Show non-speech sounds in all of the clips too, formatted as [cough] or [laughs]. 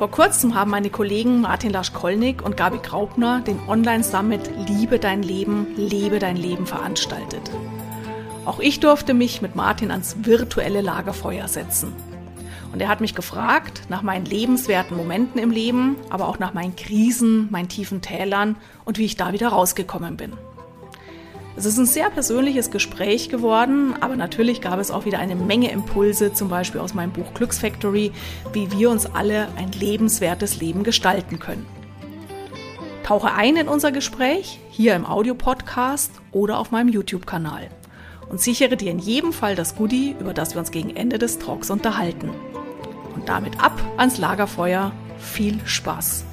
Vor kurzem haben meine Kollegen Martin Laschkolnig und Gabi Graupner den Online-Summit Liebe dein Leben, lebe dein Leben veranstaltet. Auch ich durfte mich mit Martin ans virtuelle Lagerfeuer setzen. Und er hat mich gefragt nach meinen lebenswerten Momenten im Leben, aber auch nach meinen Krisen, meinen tiefen Tälern und wie ich da wieder rausgekommen bin. Es ist ein sehr persönliches Gespräch geworden, aber natürlich gab es auch wieder eine Menge Impulse, zum Beispiel aus meinem Buch Glücksfactory, wie wir uns alle ein lebenswertes Leben gestalten können. Tauche ein in unser Gespräch, hier im Audiopodcast oder auf meinem YouTube-Kanal und sichere dir in jedem Fall das Goodie, über das wir uns gegen Ende des Talks unterhalten. Und damit ab ans Lagerfeuer. Viel Spaß!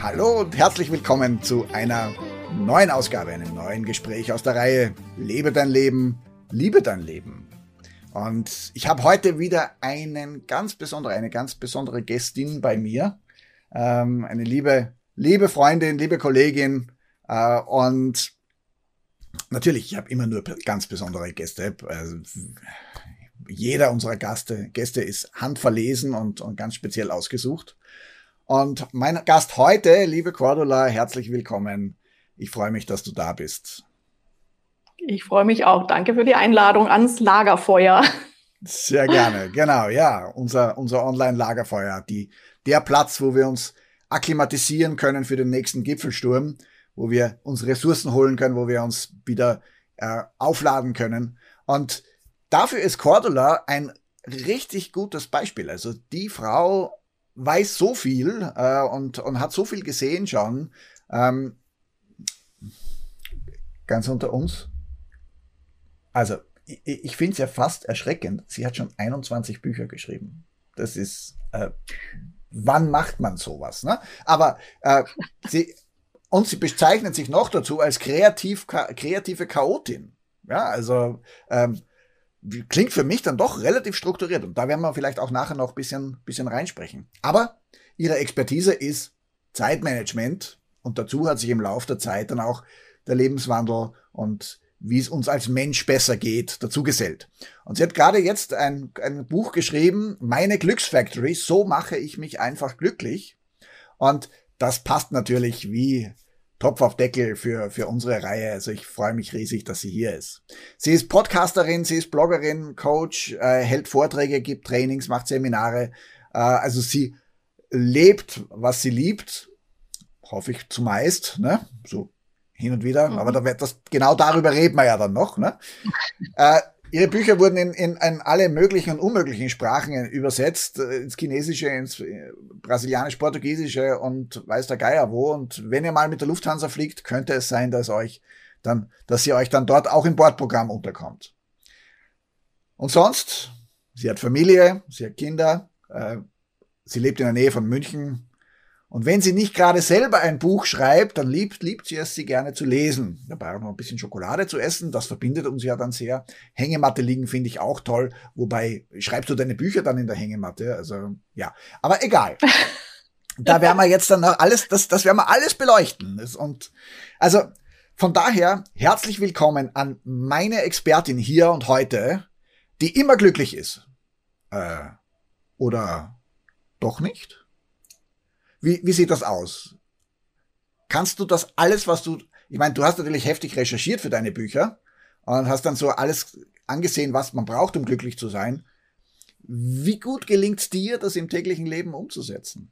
Hallo und herzlich willkommen zu einer neuen Ausgabe, einem neuen Gespräch aus der Reihe Lebe dein Leben, liebe dein Leben. Und ich habe heute wieder einen ganz besonderen, eine ganz besondere Gästin bei mir, ähm, eine liebe, liebe Freundin, liebe Kollegin äh, und natürlich, ich habe immer nur ganz besondere Gäste. Also, jeder unserer Gäste, Gäste ist handverlesen und, und ganz speziell ausgesucht. Und mein Gast heute, liebe Cordula, herzlich willkommen ich freue mich, dass du da bist. Ich freue mich auch. Danke für die Einladung ans Lagerfeuer. Sehr gerne, genau, ja. Unser, unser Online-Lagerfeuer, die, der Platz, wo wir uns akklimatisieren können für den nächsten Gipfelsturm, wo wir uns Ressourcen holen können, wo wir uns wieder äh, aufladen können. Und dafür ist Cordula ein richtig gutes Beispiel. Also die Frau weiß so viel äh, und, und hat so viel gesehen schon. Ähm, ganz unter uns. Also, ich, ich finde es ja fast erschreckend. Sie hat schon 21 Bücher geschrieben. Das ist, äh, wann macht man sowas? Ne? Aber äh, sie, und sie bezeichnet sich noch dazu als kreativ, kreative Chaotin. Ja, also ähm, klingt für mich dann doch relativ strukturiert. Und da werden wir vielleicht auch nachher noch ein bisschen, bisschen reinsprechen. Aber ihre Expertise ist Zeitmanagement. Und dazu hat sich im Laufe der Zeit dann auch der Lebenswandel und wie es uns als Mensch besser geht, dazu gesellt. Und sie hat gerade jetzt ein, ein Buch geschrieben, Meine Glücksfactory, so mache ich mich einfach glücklich. Und das passt natürlich wie Topf auf Deckel für, für unsere Reihe. Also ich freue mich riesig, dass sie hier ist. Sie ist Podcasterin, sie ist Bloggerin, Coach, äh, hält Vorträge, gibt Trainings, macht Seminare. Äh, also sie lebt, was sie liebt, hoffe ich zumeist, ne? so hin und wieder, mhm. aber da wird das, genau darüber reden wir ja dann noch. Ne? [laughs] äh, ihre Bücher wurden in, in, in alle möglichen und unmöglichen Sprachen übersetzt, äh, ins Chinesische, ins äh, Brasilianisch, Portugiesische und weiß der Geier wo. Und wenn ihr mal mit der Lufthansa fliegt, könnte es sein, dass euch dann, dass sie euch dann dort auch im Bordprogramm unterkommt. Und sonst, sie hat Familie, sie hat Kinder, äh, sie lebt in der Nähe von München, und wenn sie nicht gerade selber ein Buch schreibt, dann liebt, liebt sie es, sie gerne zu lesen. Dabei auch noch ein bisschen Schokolade zu essen, das verbindet uns ja dann sehr. Hängematte liegen finde ich auch toll. Wobei, schreibst du deine Bücher dann in der Hängematte? Also, ja. Aber egal. [laughs] da werden wir jetzt dann noch alles, das, das werden wir alles beleuchten. Und, also, von daher, herzlich willkommen an meine Expertin hier und heute, die immer glücklich ist. Äh, oder doch nicht? Wie, wie sieht das aus? Kannst du das alles, was du, ich meine, du hast natürlich heftig recherchiert für deine Bücher und hast dann so alles angesehen, was man braucht, um glücklich zu sein. Wie gut gelingt dir, das im täglichen Leben umzusetzen?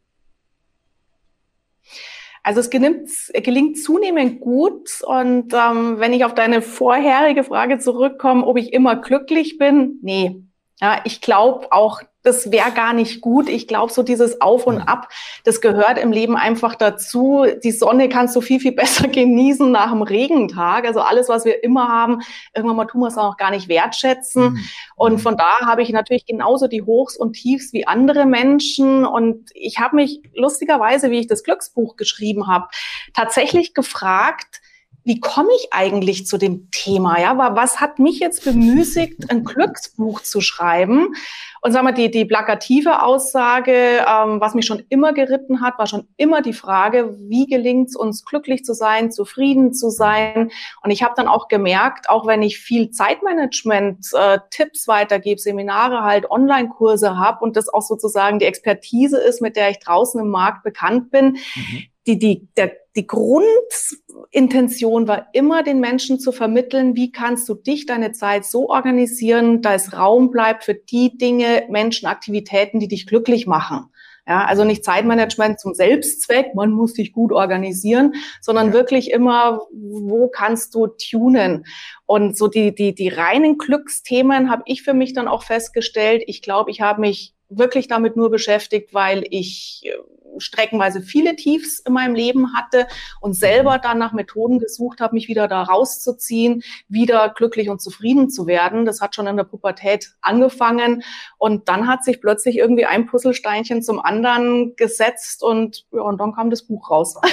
Also es gelingt, gelingt zunehmend gut. Und ähm, wenn ich auf deine vorherige Frage zurückkomme, ob ich immer glücklich bin, nee. Ja, ich glaube auch das wäre gar nicht gut. Ich glaube, so dieses Auf und Ab, das gehört im Leben einfach dazu. Die Sonne kannst du viel, viel [laughs] besser genießen nach einem Regentag. Also alles, was wir immer haben, irgendwann mal tun wir es auch gar nicht wertschätzen. Mhm. Und mhm. von da habe ich natürlich genauso die Hochs und Tiefs wie andere Menschen. Und ich habe mich lustigerweise, wie ich das Glücksbuch geschrieben habe, tatsächlich gefragt, wie komme ich eigentlich zu dem Thema? Ja, aber was hat mich jetzt bemüßigt, ein Glücksbuch zu schreiben? Und sagen wir, die, die plakative Aussage, ähm, was mich schon immer geritten hat, war schon immer die Frage, wie gelingt es uns, glücklich zu sein, zufrieden zu sein? Und ich habe dann auch gemerkt, auch wenn ich viel Zeitmanagement-Tipps äh, weitergebe, Seminare halt, Online-Kurse habe und das auch sozusagen die Expertise ist, mit der ich draußen im Markt bekannt bin, mhm die, die, der, die Grundintention war immer, den Menschen zu vermitteln, wie kannst du dich, deine Zeit so organisieren, dass Raum bleibt für die Dinge, Menschen, Aktivitäten, die dich glücklich machen. Ja, also nicht Zeitmanagement zum Selbstzweck, man muss dich gut organisieren, sondern wirklich immer, wo kannst du tunen? Und so die, die, die reinen Glücksthemen habe ich für mich dann auch festgestellt. Ich glaube, ich habe mich wirklich damit nur beschäftigt, weil ich äh, streckenweise viele Tiefs in meinem Leben hatte und selber mhm. dann nach Methoden gesucht habe, mich wieder da rauszuziehen, wieder glücklich und zufrieden zu werden. Das hat schon in der Pubertät angefangen und dann hat sich plötzlich irgendwie ein Puzzlesteinchen zum anderen gesetzt und, ja, und dann kam das Buch raus. [laughs]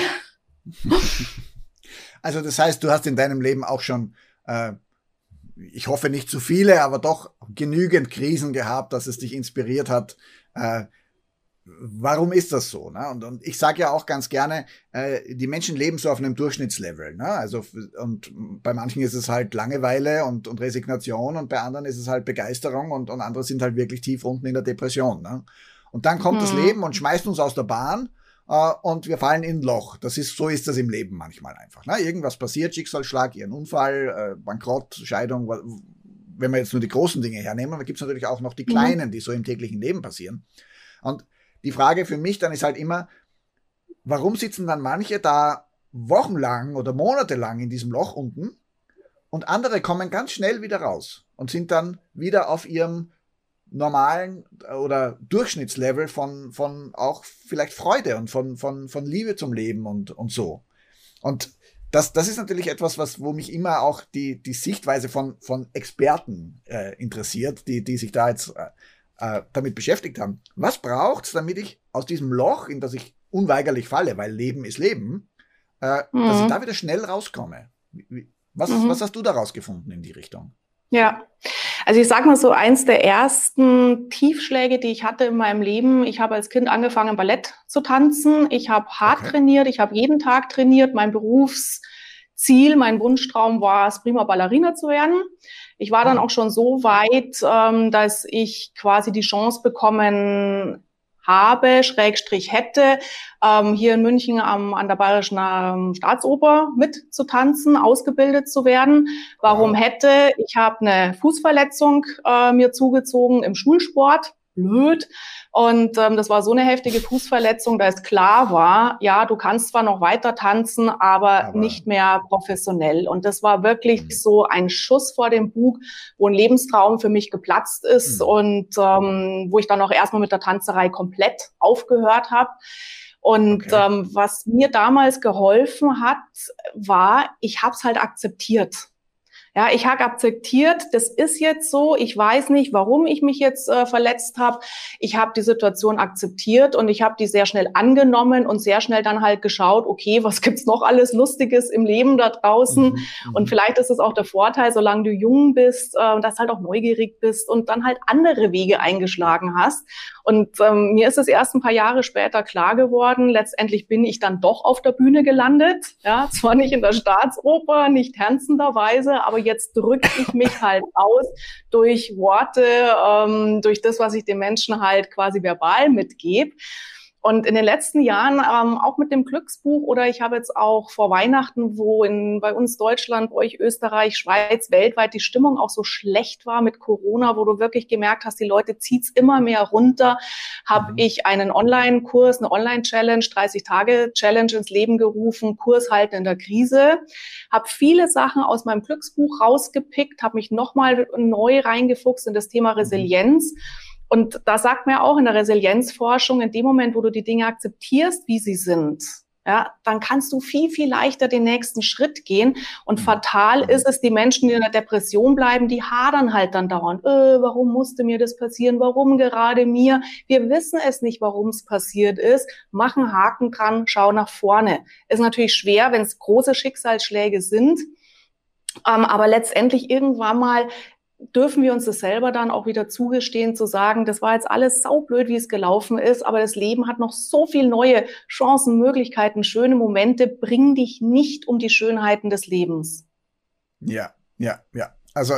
[laughs] Also das heißt, du hast in deinem Leben auch schon äh, ich hoffe nicht zu viele, aber doch genügend Krisen gehabt, dass es dich inspiriert hat, äh, warum ist das so? Ne? Und, und ich sage ja auch ganz gerne, äh, die Menschen leben so auf einem Durchschnittslevel. Ne? Also und bei manchen ist es halt Langeweile und, und Resignation und bei anderen ist es halt Begeisterung und, und andere sind halt wirklich tief unten in der Depression. Ne? Und dann kommt mhm. das Leben und schmeißt uns aus der Bahn äh, und wir fallen in ein Loch. Das ist so ist das im Leben manchmal einfach. Ne? Irgendwas passiert, Schicksalsschlag, ihren Unfall, äh, Bankrott, Scheidung. Wenn wir jetzt nur die großen Dinge hernehmen, dann gibt es natürlich auch noch die mhm. kleinen, die so im täglichen Leben passieren. Und die Frage für mich dann ist halt immer, warum sitzen dann manche da wochenlang oder monatelang in diesem Loch unten und andere kommen ganz schnell wieder raus und sind dann wieder auf ihrem normalen oder Durchschnittslevel von, von auch vielleicht Freude und von, von, von Liebe zum Leben und, und so. Und das, das ist natürlich etwas, was, wo mich immer auch die, die Sichtweise von, von Experten äh, interessiert, die, die sich da jetzt äh, äh, damit beschäftigt haben. Was braucht's, damit ich aus diesem Loch, in das ich unweigerlich falle, weil Leben ist Leben, äh, mhm. dass ich mhm. da wieder schnell rauskomme? Was, mhm. was hast du daraus gefunden in die Richtung? Ja, also ich sage mal so, eins der ersten Tiefschläge, die ich hatte in meinem Leben, ich habe als Kind angefangen, Ballett zu tanzen. Ich habe hart okay. trainiert, ich habe jeden Tag trainiert. Mein Berufsziel, mein Wunschtraum war es, prima Ballerina zu werden. Ich war dann auch schon so weit, ähm, dass ich quasi die Chance bekommen habe, Schrägstrich hätte, ähm, hier in München am, an der Bayerischen ähm, Staatsoper mitzutanzen, ausgebildet zu werden. Warum hätte? Ich habe eine Fußverletzung äh, mir zugezogen im Schulsport blöd. Und ähm, das war so eine heftige Fußverletzung, da es klar war, ja, du kannst zwar noch weiter tanzen, aber, aber nicht mehr professionell. Und das war wirklich mhm. so ein Schuss vor dem Bug, wo ein Lebenstraum für mich geplatzt ist mhm. und ähm, wo ich dann auch erstmal mit der Tanzerei komplett aufgehört habe. Und okay. ähm, was mir damals geholfen hat, war, ich habe es halt akzeptiert. Ja, ich habe akzeptiert, das ist jetzt so. Ich weiß nicht, warum ich mich jetzt äh, verletzt habe. Ich habe die Situation akzeptiert und ich habe die sehr schnell angenommen und sehr schnell dann halt geschaut, okay, was gibt's noch alles Lustiges im Leben da draußen? Mhm, mhm. und vielleicht ist es auch der Vorteil, solange du jung bist, äh, dass halt auch neugierig bist und dann halt andere Wege eingeschlagen hast. Und ähm, mir ist es erst ein paar Jahre später klar geworden, letztendlich bin ich dann doch auf der Bühne gelandet. Ja, zwar nicht in der Staatsoper, nicht tanzenderweise, aber jetzt drücke ich mich [laughs] halt aus durch Worte, ähm, durch das, was ich den Menschen halt quasi verbal mitgebe. Und in den letzten Jahren, ähm, auch mit dem Glücksbuch oder ich habe jetzt auch vor Weihnachten, wo in, bei uns Deutschland, bei euch Österreich, Schweiz, weltweit die Stimmung auch so schlecht war mit Corona, wo du wirklich gemerkt hast, die Leute zieht's immer mehr runter, habe mhm. ich einen Online-Kurs, eine Online-Challenge, 30-Tage-Challenge ins Leben gerufen, Kurs halten in der Krise, habe viele Sachen aus meinem Glücksbuch rausgepickt, habe mich nochmal neu reingefuchst in das Thema mhm. Und da sagt man ja auch in der Resilienzforschung, in dem Moment, wo du die Dinge akzeptierst, wie sie sind, ja, dann kannst du viel, viel leichter den nächsten Schritt gehen. Und fatal ist es, die Menschen, die in der Depression bleiben, die hadern halt dann dauernd. Äh, warum musste mir das passieren? Warum gerade mir? Wir wissen es nicht, warum es passiert ist. Machen Haken dran, schau nach vorne. Ist natürlich schwer, wenn es große Schicksalsschläge sind. Ähm, aber letztendlich irgendwann mal dürfen wir uns das selber dann auch wieder zugestehen, zu sagen, das war jetzt alles saublöd, wie es gelaufen ist, aber das Leben hat noch so viel neue Chancen, Möglichkeiten, schöne Momente. Bring dich nicht um die Schönheiten des Lebens. Ja, ja, ja. Also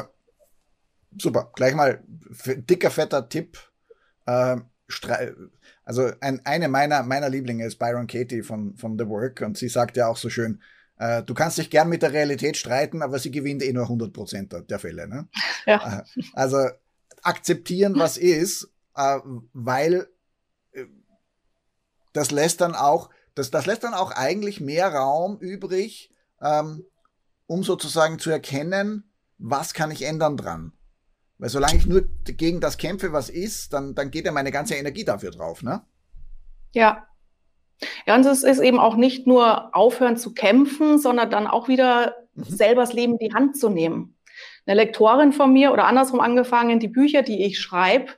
super. Gleich mal dicker, fetter Tipp. Äh, also ein, eine meiner, meiner Lieblinge ist Byron Katie von, von The Work und sie sagt ja auch so schön, äh, du kannst dich gern mit der Realität streiten, aber sie gewinnt eh nur 100 Prozent der Fälle. Ne? Ja. Äh, also akzeptieren, was ist, äh, weil das lässt dann auch, das, das lässt dann auch eigentlich mehr Raum übrig, ähm, um sozusagen zu erkennen, was kann ich ändern dran. Weil solange ich nur gegen das kämpfe, was ist, dann, dann geht ja meine ganze Energie dafür drauf, ne? Ja, ja, und es ist eben auch nicht nur aufhören zu kämpfen, sondern dann auch wieder mhm. selber das Leben in die Hand zu nehmen. Eine Lektorin von mir oder andersrum angefangen, die Bücher, die ich schreibe,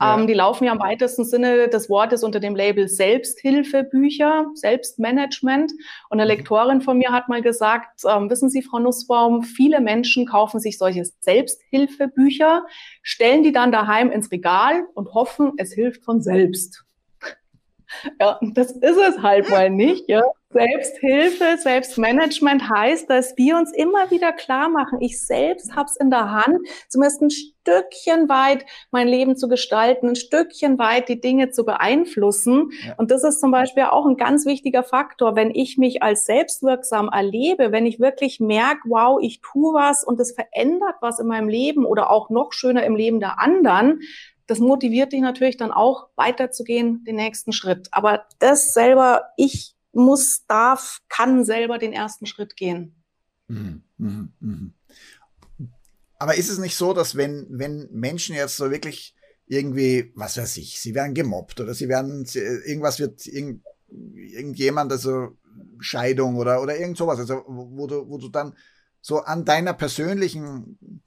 ja. ähm, die laufen ja im weitesten Sinne des Wortes unter dem Label Selbsthilfebücher, Selbstmanagement. Und eine mhm. Lektorin von mir hat mal gesagt, ähm, wissen Sie, Frau Nussbaum, viele Menschen kaufen sich solche Selbsthilfebücher, stellen die dann daheim ins Regal und hoffen, es hilft von selbst. Ja, das ist es halt mal nicht. Ja. Selbsthilfe, Selbstmanagement heißt, dass wir uns immer wieder klar machen, ich selbst habe es in der Hand, zumindest ein Stückchen weit mein Leben zu gestalten, ein Stückchen weit die Dinge zu beeinflussen. Ja. Und das ist zum Beispiel auch ein ganz wichtiger Faktor, wenn ich mich als selbstwirksam erlebe, wenn ich wirklich merke, wow, ich tue was und es verändert was in meinem Leben oder auch noch schöner im Leben der anderen, das motiviert dich natürlich dann auch weiterzugehen, den nächsten Schritt. Aber das selber, ich muss, darf, kann selber den ersten Schritt gehen. Mhm, mh, mh. Aber ist es nicht so, dass wenn, wenn Menschen jetzt so wirklich irgendwie, was weiß ich, sie werden gemobbt oder sie werden, irgendwas wird, irgend, irgendjemand, also Scheidung oder, oder irgend sowas, also wo du, wo du dann so an deiner persönlichen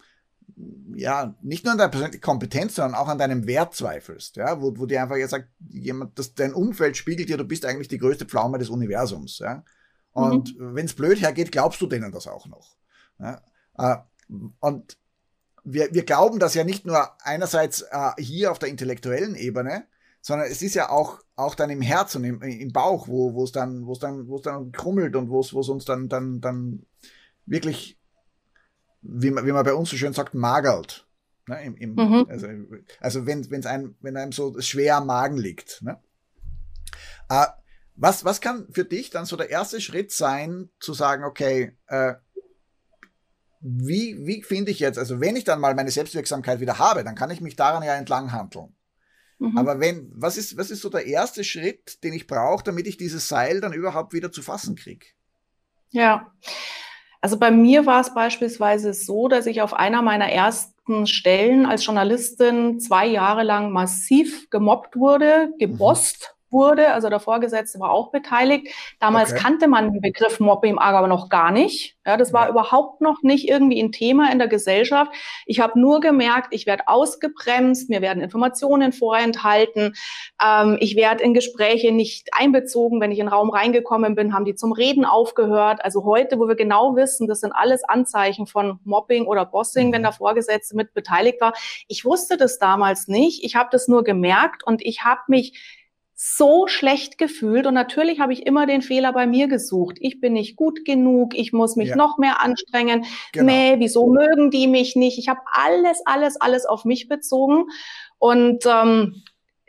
ja, nicht nur an deiner persönlichen Kompetenz, sondern auch an deinem Wert zweifelst, ja, wo, wo dir einfach jetzt sagt, jemand, dass dein Umfeld spiegelt dir, du bist eigentlich die größte Pflaume des Universums, ja. Und mhm. wenn es blöd hergeht, glaubst du denen das auch noch. Ja? Äh, und wir, wir glauben das ja nicht nur einerseits äh, hier auf der intellektuellen Ebene, sondern es ist ja auch, auch dann im Herz und im, im Bauch, wo es dann, dann, dann krummelt und wo es uns dann, dann, dann wirklich wie man, wie man bei uns so schön sagt, magert. Ne, im, im, mhm. Also, also wenn es einem, wenn einem so schwer am Magen liegt. Ne? Äh, was, was kann für dich dann so der erste Schritt sein, zu sagen, okay, äh, wie, wie finde ich jetzt, also wenn ich dann mal meine Selbstwirksamkeit wieder habe, dann kann ich mich daran ja entlang handeln. Mhm. Aber wenn, was ist, was ist so der erste Schritt, den ich brauche, damit ich dieses Seil dann überhaupt wieder zu fassen kriege? Ja, also bei mir war es beispielsweise so, dass ich auf einer meiner ersten Stellen als Journalistin zwei Jahre lang massiv gemobbt wurde, gebosst wurde. Also der Vorgesetzte war auch beteiligt. Damals okay. kannte man den Begriff Mobbing aber noch gar nicht. Ja, das war ja. überhaupt noch nicht irgendwie ein Thema in der Gesellschaft. Ich habe nur gemerkt, ich werde ausgebremst, mir werden Informationen vorenthalten, ähm, ich werde in Gespräche nicht einbezogen. Wenn ich in den Raum reingekommen bin, haben die zum Reden aufgehört. Also heute, wo wir genau wissen, das sind alles Anzeichen von Mobbing oder Bossing, wenn mhm. der Vorgesetzte mit beteiligt war. Ich wusste das damals nicht. Ich habe das nur gemerkt und ich habe mich so schlecht gefühlt und natürlich habe ich immer den Fehler bei mir gesucht. Ich bin nicht gut genug, ich muss mich ja. noch mehr anstrengen. Genau. Nee, wieso mögen die mich nicht? Ich habe alles, alles, alles auf mich bezogen und ähm,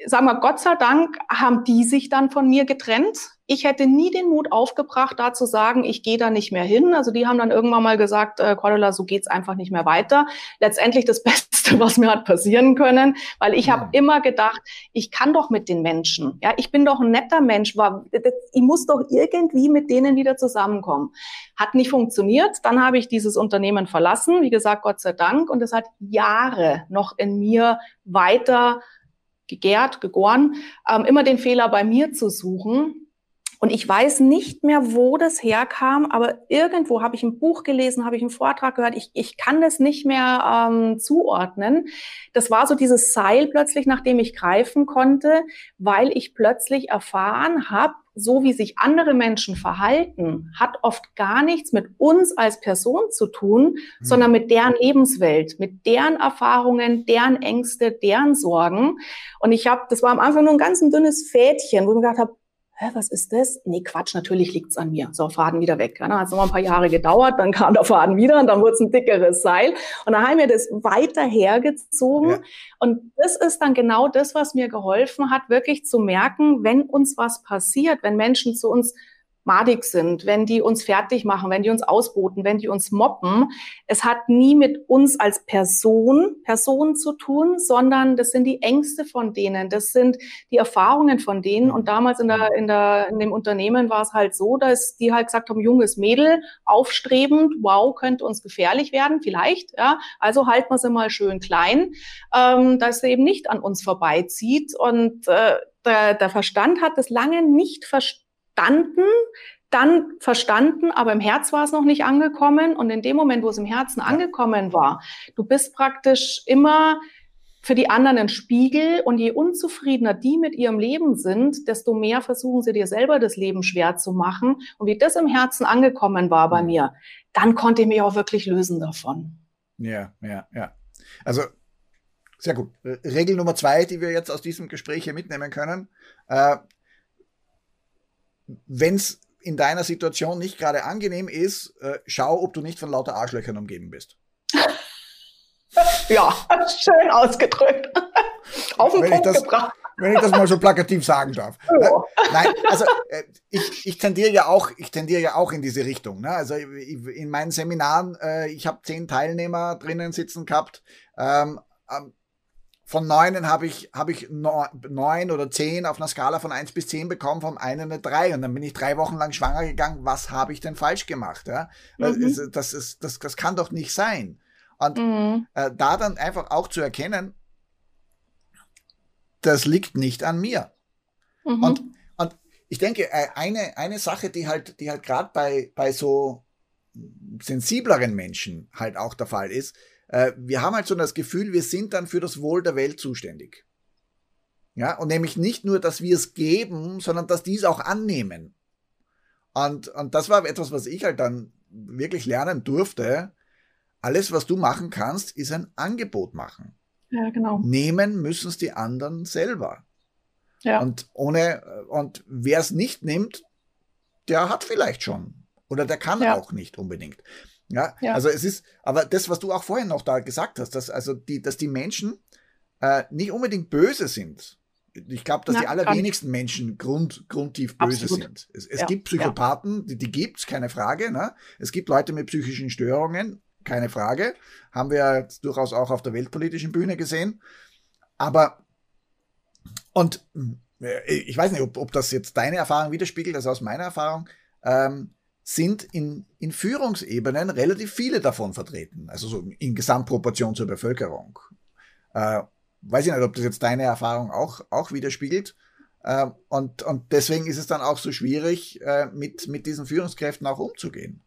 sagen wir, Gott sei Dank haben die sich dann von mir getrennt. Ich hätte nie den Mut aufgebracht, da zu sagen, ich gehe da nicht mehr hin. Also die haben dann irgendwann mal gesagt, äh, Cordula, so geht's einfach nicht mehr weiter. Letztendlich das [laughs] Beste, was mir hat passieren können, weil ich ja. habe immer gedacht, ich kann doch mit den Menschen. Ja, ich bin doch ein netter Mensch. War, ich muss doch irgendwie mit denen wieder zusammenkommen. Hat nicht funktioniert. Dann habe ich dieses Unternehmen verlassen. Wie gesagt, Gott sei Dank. Und es hat Jahre noch in mir weiter gegärt, gegoren, ähm, immer den Fehler bei mir zu suchen Und ich weiß nicht mehr, wo das herkam, aber irgendwo habe ich ein Buch gelesen, habe ich einen Vortrag gehört. Ich, ich kann das nicht mehr ähm, zuordnen. Das war so dieses Seil plötzlich, nach dem ich greifen konnte, weil ich plötzlich erfahren habe, so wie sich andere Menschen verhalten, hat oft gar nichts mit uns als Person zu tun, mhm. sondern mit deren Lebenswelt, mit deren Erfahrungen, deren Ängste, deren Sorgen. Und ich habe, das war am Anfang nur ein ganz ein dünnes Fädchen, wo ich mir gedacht habe, hä, was ist das? Nee, Quatsch, natürlich liegt's an mir. So, Faden wieder weg. Ja, dann hat es noch ein paar Jahre gedauert, dann kam der Faden wieder und dann wurde es ein dickeres Seil. Und dann haben wir das weiter hergezogen. Ja. Und das ist dann genau das, was mir geholfen hat, wirklich zu merken, wenn uns was passiert, wenn Menschen zu uns madig sind, wenn die uns fertig machen, wenn die uns ausboten, wenn die uns moppen. Es hat nie mit uns als Person, Person zu tun, sondern das sind die Ängste von denen, das sind die Erfahrungen von denen. Und damals in der, in der, in dem Unternehmen war es halt so, dass die halt gesagt haben, junges Mädel, aufstrebend, wow, könnte uns gefährlich werden, vielleicht, ja. Also halten wir sie mal schön klein, ähm, dass sie eben nicht an uns vorbeizieht. Und äh, der, der Verstand hat das lange nicht verstanden verstanden, dann verstanden, aber im Herz war es noch nicht angekommen. Und in dem Moment, wo es im Herzen angekommen war, du bist praktisch immer für die anderen ein Spiegel und je unzufriedener die mit ihrem Leben sind, desto mehr versuchen sie dir selber das Leben schwer zu machen. Und wie das im Herzen angekommen war bei mir, dann konnte ich mich auch wirklich lösen davon. Ja, ja, ja. Also sehr gut. Regel Nummer zwei, die wir jetzt aus diesem Gespräch hier mitnehmen können. Äh, wenn es in deiner Situation nicht gerade angenehm ist, äh, schau, ob du nicht von lauter Arschlöchern umgeben bist. [laughs] ja, schön ausgedrückt. [laughs] Auf den wenn Punkt das, gebracht. Wenn ich das mal so plakativ sagen darf. [laughs] Ja. Nein, also äh, ich, ich tendiere ja auch, ich tendiere ja auch in diese Richtung. Ne? Also in meinen Seminaren, äh, ich habe zehn Teilnehmer drinnen sitzen gehabt. Ähm, von neunen habe ich, habe ich neun oder zehn auf einer Skala von eins bis zehn bekommen, vom einen eine drei. Und dann bin ich drei Wochen lang schwanger gegangen. Was habe ich denn falsch gemacht? Ja? Mhm. Das, ist, das, das kann doch nicht sein. Und mhm. äh, da dann einfach auch zu erkennen, das liegt nicht an mir. Mhm. Und, und ich denke, äh, eine, eine Sache, die halt, die halt gerade bei, bei so sensibleren Menschen halt auch der Fall ist, äh, wir haben halt so das Gefühl, wir sind dann für das Wohl der Welt zuständig. Ja, und nämlich nicht nur, dass wir es geben, sondern dass die es auch annehmen. Und, und das war etwas, was ich halt dann wirklich lernen durfte. Alles, was du machen kannst, ist ein Angebot machen. Ja, genau. Nehmen müssen es die anderen selber. Ja. Und ohne, und wer es nicht nimmt, der hat vielleicht schon. Oder der kann ja. auch nicht unbedingt. Ja, ja, also es ist, aber das, was du auch vorhin noch da gesagt hast, dass also die, dass die Menschen äh, nicht unbedingt böse sind. Ich glaube, dass Na, die allerwenigsten Menschen grund, grundtief böse Absolut. sind. Es, es ja, gibt Psychopathen, ja. die, die gibt's, keine Frage. Ne? Es gibt Leute mit psychischen Störungen, keine Frage. Haben wir durchaus auch auf der weltpolitischen Bühne gesehen. Aber und äh, ich weiß nicht, ob, ob das jetzt deine Erfahrung widerspiegelt, also aus meiner Erfahrung. Ähm, sind in, in Führungsebenen relativ viele davon vertreten, also so in Gesamtproportion zur Bevölkerung. Äh, weiß ich nicht, ob das jetzt deine Erfahrung auch, auch widerspiegelt. Äh, und, und deswegen ist es dann auch so schwierig, äh, mit, mit diesen Führungskräften auch umzugehen.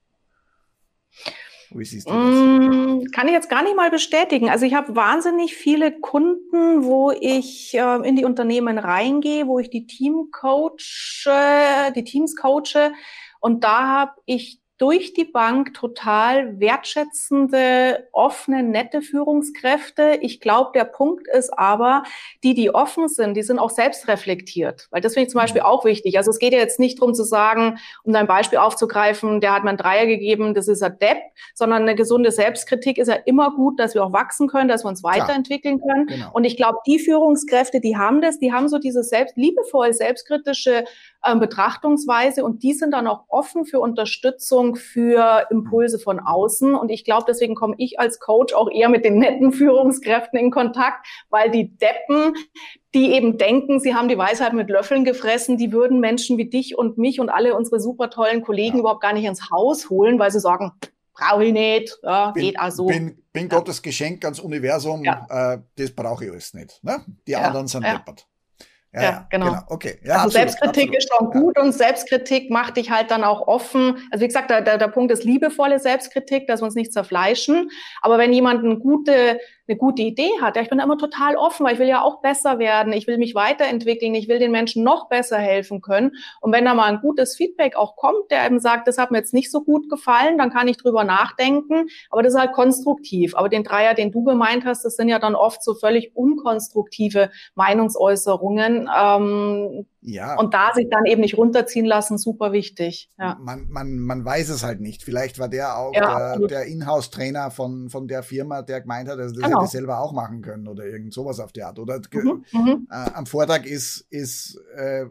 Wie siehst du das? Mm, kann ich jetzt gar nicht mal bestätigen. Also ich habe wahnsinnig viele Kunden, wo ich äh, in die Unternehmen reingehe, wo ich die Team coache, die Teams coache und da habe ich durch die Bank total wertschätzende, offene, nette Führungskräfte. Ich glaube, der Punkt ist aber, die, die offen sind, die sind auch selbst reflektiert. Weil das finde ich zum Beispiel auch wichtig. Also es geht ja jetzt nicht darum zu sagen, um dein Beispiel aufzugreifen, der hat mir einen Dreier gegeben, das ist ein Depp, sondern eine gesunde Selbstkritik ist ja immer gut, dass wir auch wachsen können, dass wir uns weiterentwickeln können. Genau. Und ich glaube, die Führungskräfte, die haben das, die haben so diese selbst, liebevoll selbstkritische äh, Betrachtungsweise und die sind dann auch offen für Unterstützung, für Impulse von außen. Und ich glaube, deswegen komme ich als Coach auch eher mit den netten Führungskräften in Kontakt, weil die Deppen, die eben denken, sie haben die Weisheit mit Löffeln gefressen, die würden Menschen wie dich und mich und alle unsere super tollen Kollegen ja. überhaupt gar nicht ins Haus holen, weil sie sagen, brauche ich nicht, ja, bin, geht also. Bin, bin ja. Gottes Geschenk ans Universum, äh, das brauche ich alles nicht. Ne? Die anderen sind deppert. Ja, ja, genau. genau. Okay. Ja, also absolut, Selbstkritik absolut. ist schon gut ja. und Selbstkritik macht dich halt dann auch offen. Also wie gesagt, der, der, der Punkt ist liebevolle Selbstkritik, dass wir uns nicht zerfleischen. Aber wenn jemand eine gute eine gute Idee hat. Ja, ich bin immer total offen, weil ich will ja auch besser werden. Ich will mich weiterentwickeln. Ich will den Menschen noch besser helfen können. Und wenn da mal ein gutes Feedback auch kommt, der eben sagt, das hat mir jetzt nicht so gut gefallen, dann kann ich drüber nachdenken. Aber das ist halt konstruktiv. Aber den Dreier, den du gemeint hast, das sind ja dann oft so völlig unkonstruktive Meinungsäußerungen. Ähm, ja. Und da sich dann eben nicht runterziehen lassen, super wichtig. Ja. Man, man, man weiß es halt nicht. Vielleicht war der auch ja, der, der Inhouse-Trainer von, von der Firma, der gemeint hat, dass das genau. hätte selber auch machen können oder irgend sowas auf der Art. Oder mhm, mhm. äh, am Vortag ist, ist äh,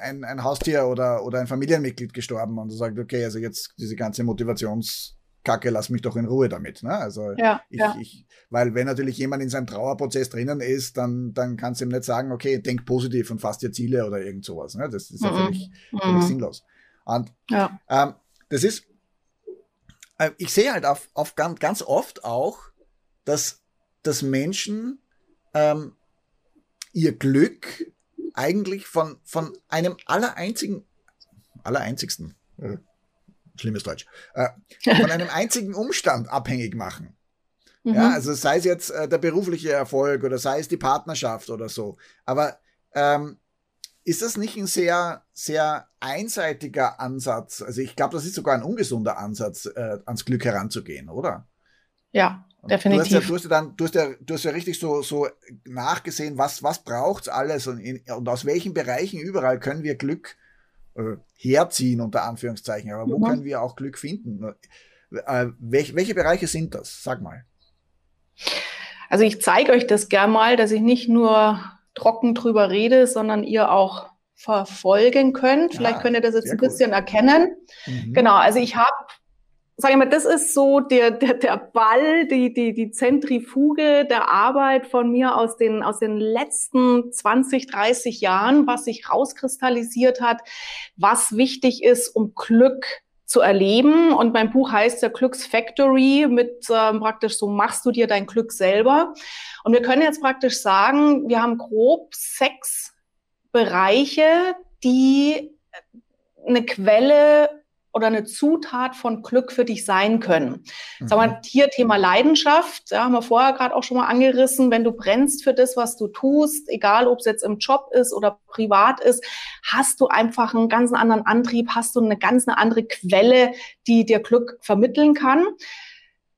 ein, ein Haustier oder, oder ein Familienmitglied gestorben und du sagst, okay, also jetzt diese ganze Motivations- Kacke, lass mich doch in Ruhe damit. Ne? Also ja, ich, ja. ich, weil wenn natürlich jemand in seinem Trauerprozess drinnen ist, dann, dann kannst du ihm nicht sagen, okay, denk positiv und fass dir Ziele oder irgend sowas. Ne? Das ist ja völlig, mhm. völlig mhm. sinnlos. Und ja. ähm, das ist, äh, ich sehe halt auf, auf ganz, ganz oft auch, dass, dass Menschen ähm, ihr Glück eigentlich von, von einem allereinzigen, allereinzigsten, äh, schlimmes Deutsch, äh, [laughs] von einem einzigen Umstand abhängig machen. Mhm. Ja, also sei es jetzt äh, der berufliche Erfolg oder sei es die Partnerschaft oder so. Aber ähm, ist das nicht ein sehr, sehr einseitiger Ansatz? Also ich glaube, das ist sogar ein ungesunder Ansatz, äh, ans Glück heranzugehen, oder? Ja, definitiv. Du hast ja, du hast ja dann, du hast ja, du hast ja richtig so, so nachgesehen, was, was braucht's alles und, in, und aus welchen Bereichen überall können wir Glück äh, herziehen, unter Anführungszeichen. Aber wo mhm. können wir auch Glück finden? Äh, welche, welche Bereiche sind das? Sag mal. Also ich zeige euch das gern mal, dass ich nicht nur trocken drüber rede, sondern ihr auch verfolgen könnt. Vielleicht ja, könnt ihr das jetzt ein bisschen cool. erkennen. Mhm. Genau, also ich habe sag ich mal, das ist so der, der, der Ball, die, die, die Zentrifuge der Arbeit von mir aus den, aus den letzten 20, 30 Jahren, was sich rauskristallisiert hat, was wichtig ist, um Glück zu erleben. Und mein Buch heißt ja Glücksfactory mit ähm, praktisch so machst du dir dein Glück selber. Und wir können jetzt praktisch sagen, wir haben grob sechs Bereiche, die eine Quelle oder eine Zutat von Glück für dich sein können. Mhm. Sagen wir hier Thema Leidenschaft, ja, haben wir vorher gerade auch schon mal angerissen. Wenn du brennst für das, was du tust, egal ob es jetzt im Job ist oder privat ist, hast du einfach einen ganz anderen Antrieb, hast du eine ganz eine andere Quelle, die dir Glück vermitteln kann.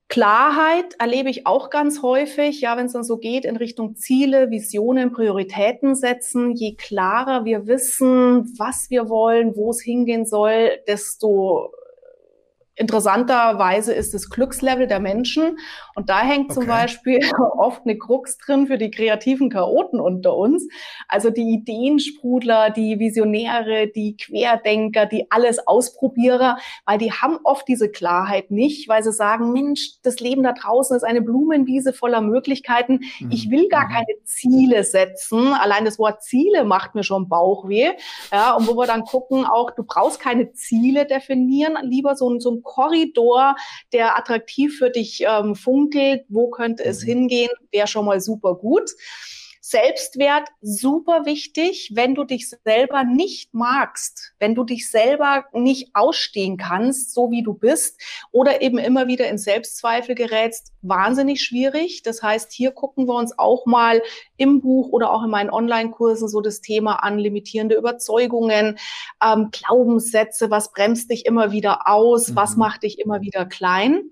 Klarheit erlebe ich auch ganz häufig, ja, wenn es dann so geht in Richtung Ziele, Visionen, Prioritäten setzen. Je klarer wir wissen, was wir wollen, wo es hingehen soll, desto Interessanterweise ist das Glückslevel der Menschen. Und da hängt okay. zum Beispiel [laughs] oft eine Krux drin für die kreativen Chaoten unter uns. Also die Ideensprudler, die Visionäre, die Querdenker, die alles Ausprobierer, weil die haben oft diese Klarheit nicht, weil sie sagen, Mensch, das Leben da draußen ist eine Blumenwiese voller Möglichkeiten. Mhm. Ich will gar mhm. keine Ziele setzen. Allein das Wort Ziele macht mir schon Bauchweh. Ja, und wo wir dann gucken, auch du brauchst keine Ziele definieren, lieber so ein, so ein Korridor, der attraktiv für dich ähm, funkelt. Wo könnte es mhm. hingehen? Wäre schon mal super gut. Selbstwert super wichtig, wenn du dich selber nicht magst, wenn du dich selber nicht ausstehen kannst, so wie du bist, oder eben immer wieder in Selbstzweifel gerätst, wahnsinnig schwierig. Das heißt, hier gucken wir uns auch mal im Buch oder auch in meinen Online-Kursen so das Thema an, limitierende Überzeugungen, ähm, Glaubenssätze, was bremst dich immer wieder aus, mhm. was macht dich immer wieder klein.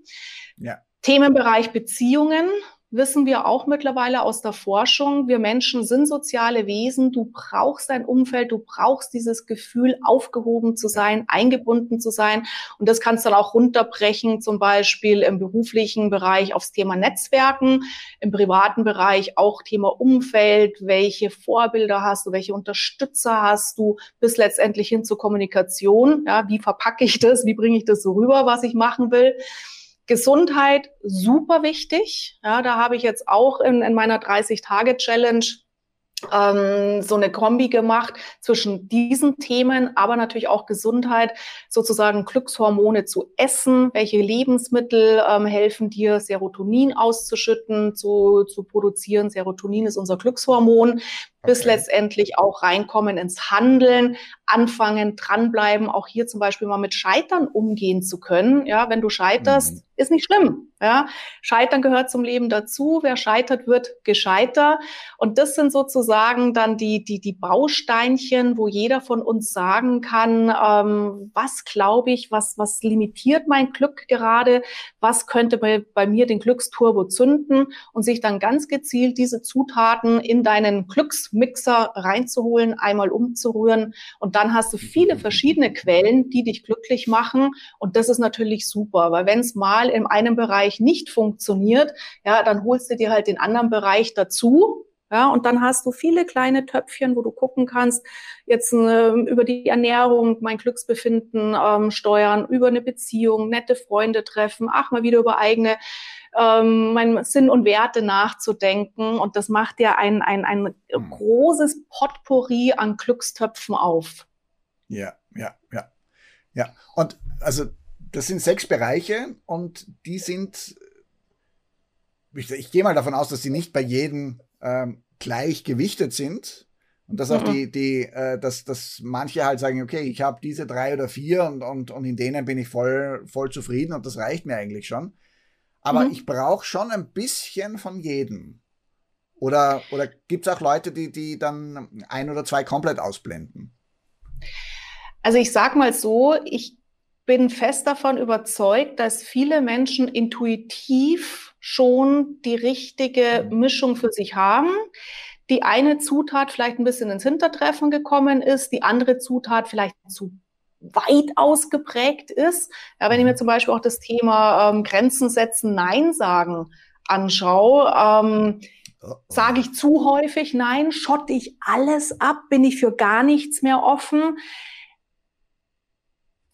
Ja. Themenbereich Beziehungen, wissen wir auch mittlerweile aus der Forschung, wir Menschen sind soziale Wesen. Du brauchst ein Umfeld, du brauchst dieses Gefühl, aufgehoben zu sein, eingebunden zu sein. Und das kannst du dann auch runterbrechen, zum Beispiel im beruflichen Bereich aufs Thema Netzwerken, im privaten Bereich auch Thema Umfeld, welche Vorbilder hast du, welche Unterstützer hast du, bis letztendlich hin zur Kommunikation. Ja, wie verpacke ich das? Wie bringe ich das so rüber, was ich machen will? Gesundheit super wichtig. Ja, da habe ich jetzt auch in, in meiner 30-Tage-Challenge ähm, so eine Kombi gemacht zwischen diesen Themen, aber natürlich auch Gesundheit, sozusagen Glückshormone zu essen. Welche Lebensmittel ähm, helfen dir, Serotonin auszuschütten, zu, zu produzieren? Serotonin ist unser Glückshormon. Bis okay. letztendlich auch reinkommen ins Handeln, anfangen, dranbleiben, auch hier zum Beispiel mal mit Scheitern umgehen zu können. Ja, wenn du scheiterst, mhm. ist nicht schlimm. Ja, Scheitern gehört zum Leben dazu. Wer scheitert, wird gescheiter. Und das sind sozusagen dann die, die, die Bausteinchen, wo jeder von uns sagen kann, ähm, was glaube ich, was, was limitiert mein Glück gerade, was könnte bei, bei mir den Glücksturbo zünden und sich dann ganz gezielt diese Zutaten in deinen Glücksmixer reinzuholen, einmal umzurühren und dann hast du viele verschiedene Quellen, die dich glücklich machen. Und das ist natürlich super, weil wenn es mal in einem Bereich nicht funktioniert, ja, dann holst du dir halt den anderen Bereich dazu. Ja, und dann hast du viele kleine Töpfchen, wo du gucken kannst, jetzt äh, über die Ernährung, mein Glücksbefinden ähm, steuern, über eine Beziehung, nette Freunde treffen, ach mal wieder über eigene ähm, mein Sinn und Werte nachzudenken. Und das macht ja ein, ein, ein mhm. großes Potpourri an Glückstöpfen auf. Ja, ja, ja. Ja, und also das sind sechs Bereiche und die sind, ich, ich gehe mal davon aus, dass sie nicht bei jedem ähm, gleich gewichtet sind. Und dass auch mhm. die, die, äh, dass, dass manche halt sagen, okay, ich habe diese drei oder vier und, und, und in denen bin ich voll, voll zufrieden und das reicht mir eigentlich schon. Aber mhm. ich brauche schon ein bisschen von jedem. Oder, oder gibt es auch Leute, die, die dann ein oder zwei komplett ausblenden? Also ich sag mal so, ich bin fest davon überzeugt, dass viele Menschen intuitiv schon die richtige mhm. Mischung für sich haben. Die eine Zutat vielleicht ein bisschen ins Hintertreffen gekommen ist, die andere Zutat vielleicht zu weit ausgeprägt ist. Ja, wenn ich mir mhm. zum Beispiel auch das Thema ähm, Grenzen setzen, Nein sagen anschaue, ähm, sage ich zu häufig Nein, schotte ich alles ab, bin ich für gar nichts mehr offen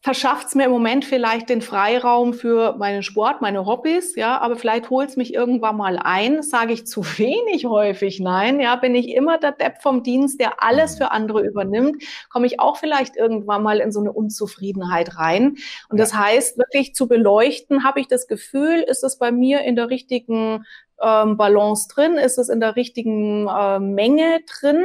verschafft es mir im Moment vielleicht den Freiraum für meinen Sport, meine Hobbys, ja, aber vielleicht holt es mich irgendwann mal ein, sage ich zu [laughs] wenig häufig nein, ja, bin ich immer der Depp vom Dienst, der alles für andere übernimmt, komme ich auch vielleicht irgendwann mal in so eine Unzufriedenheit rein. Und das heißt, wirklich zu beleuchten, habe ich das Gefühl, ist es bei mir in der richtigen ähm, Balance drin? Ist es in der richtigen äh, Menge drin?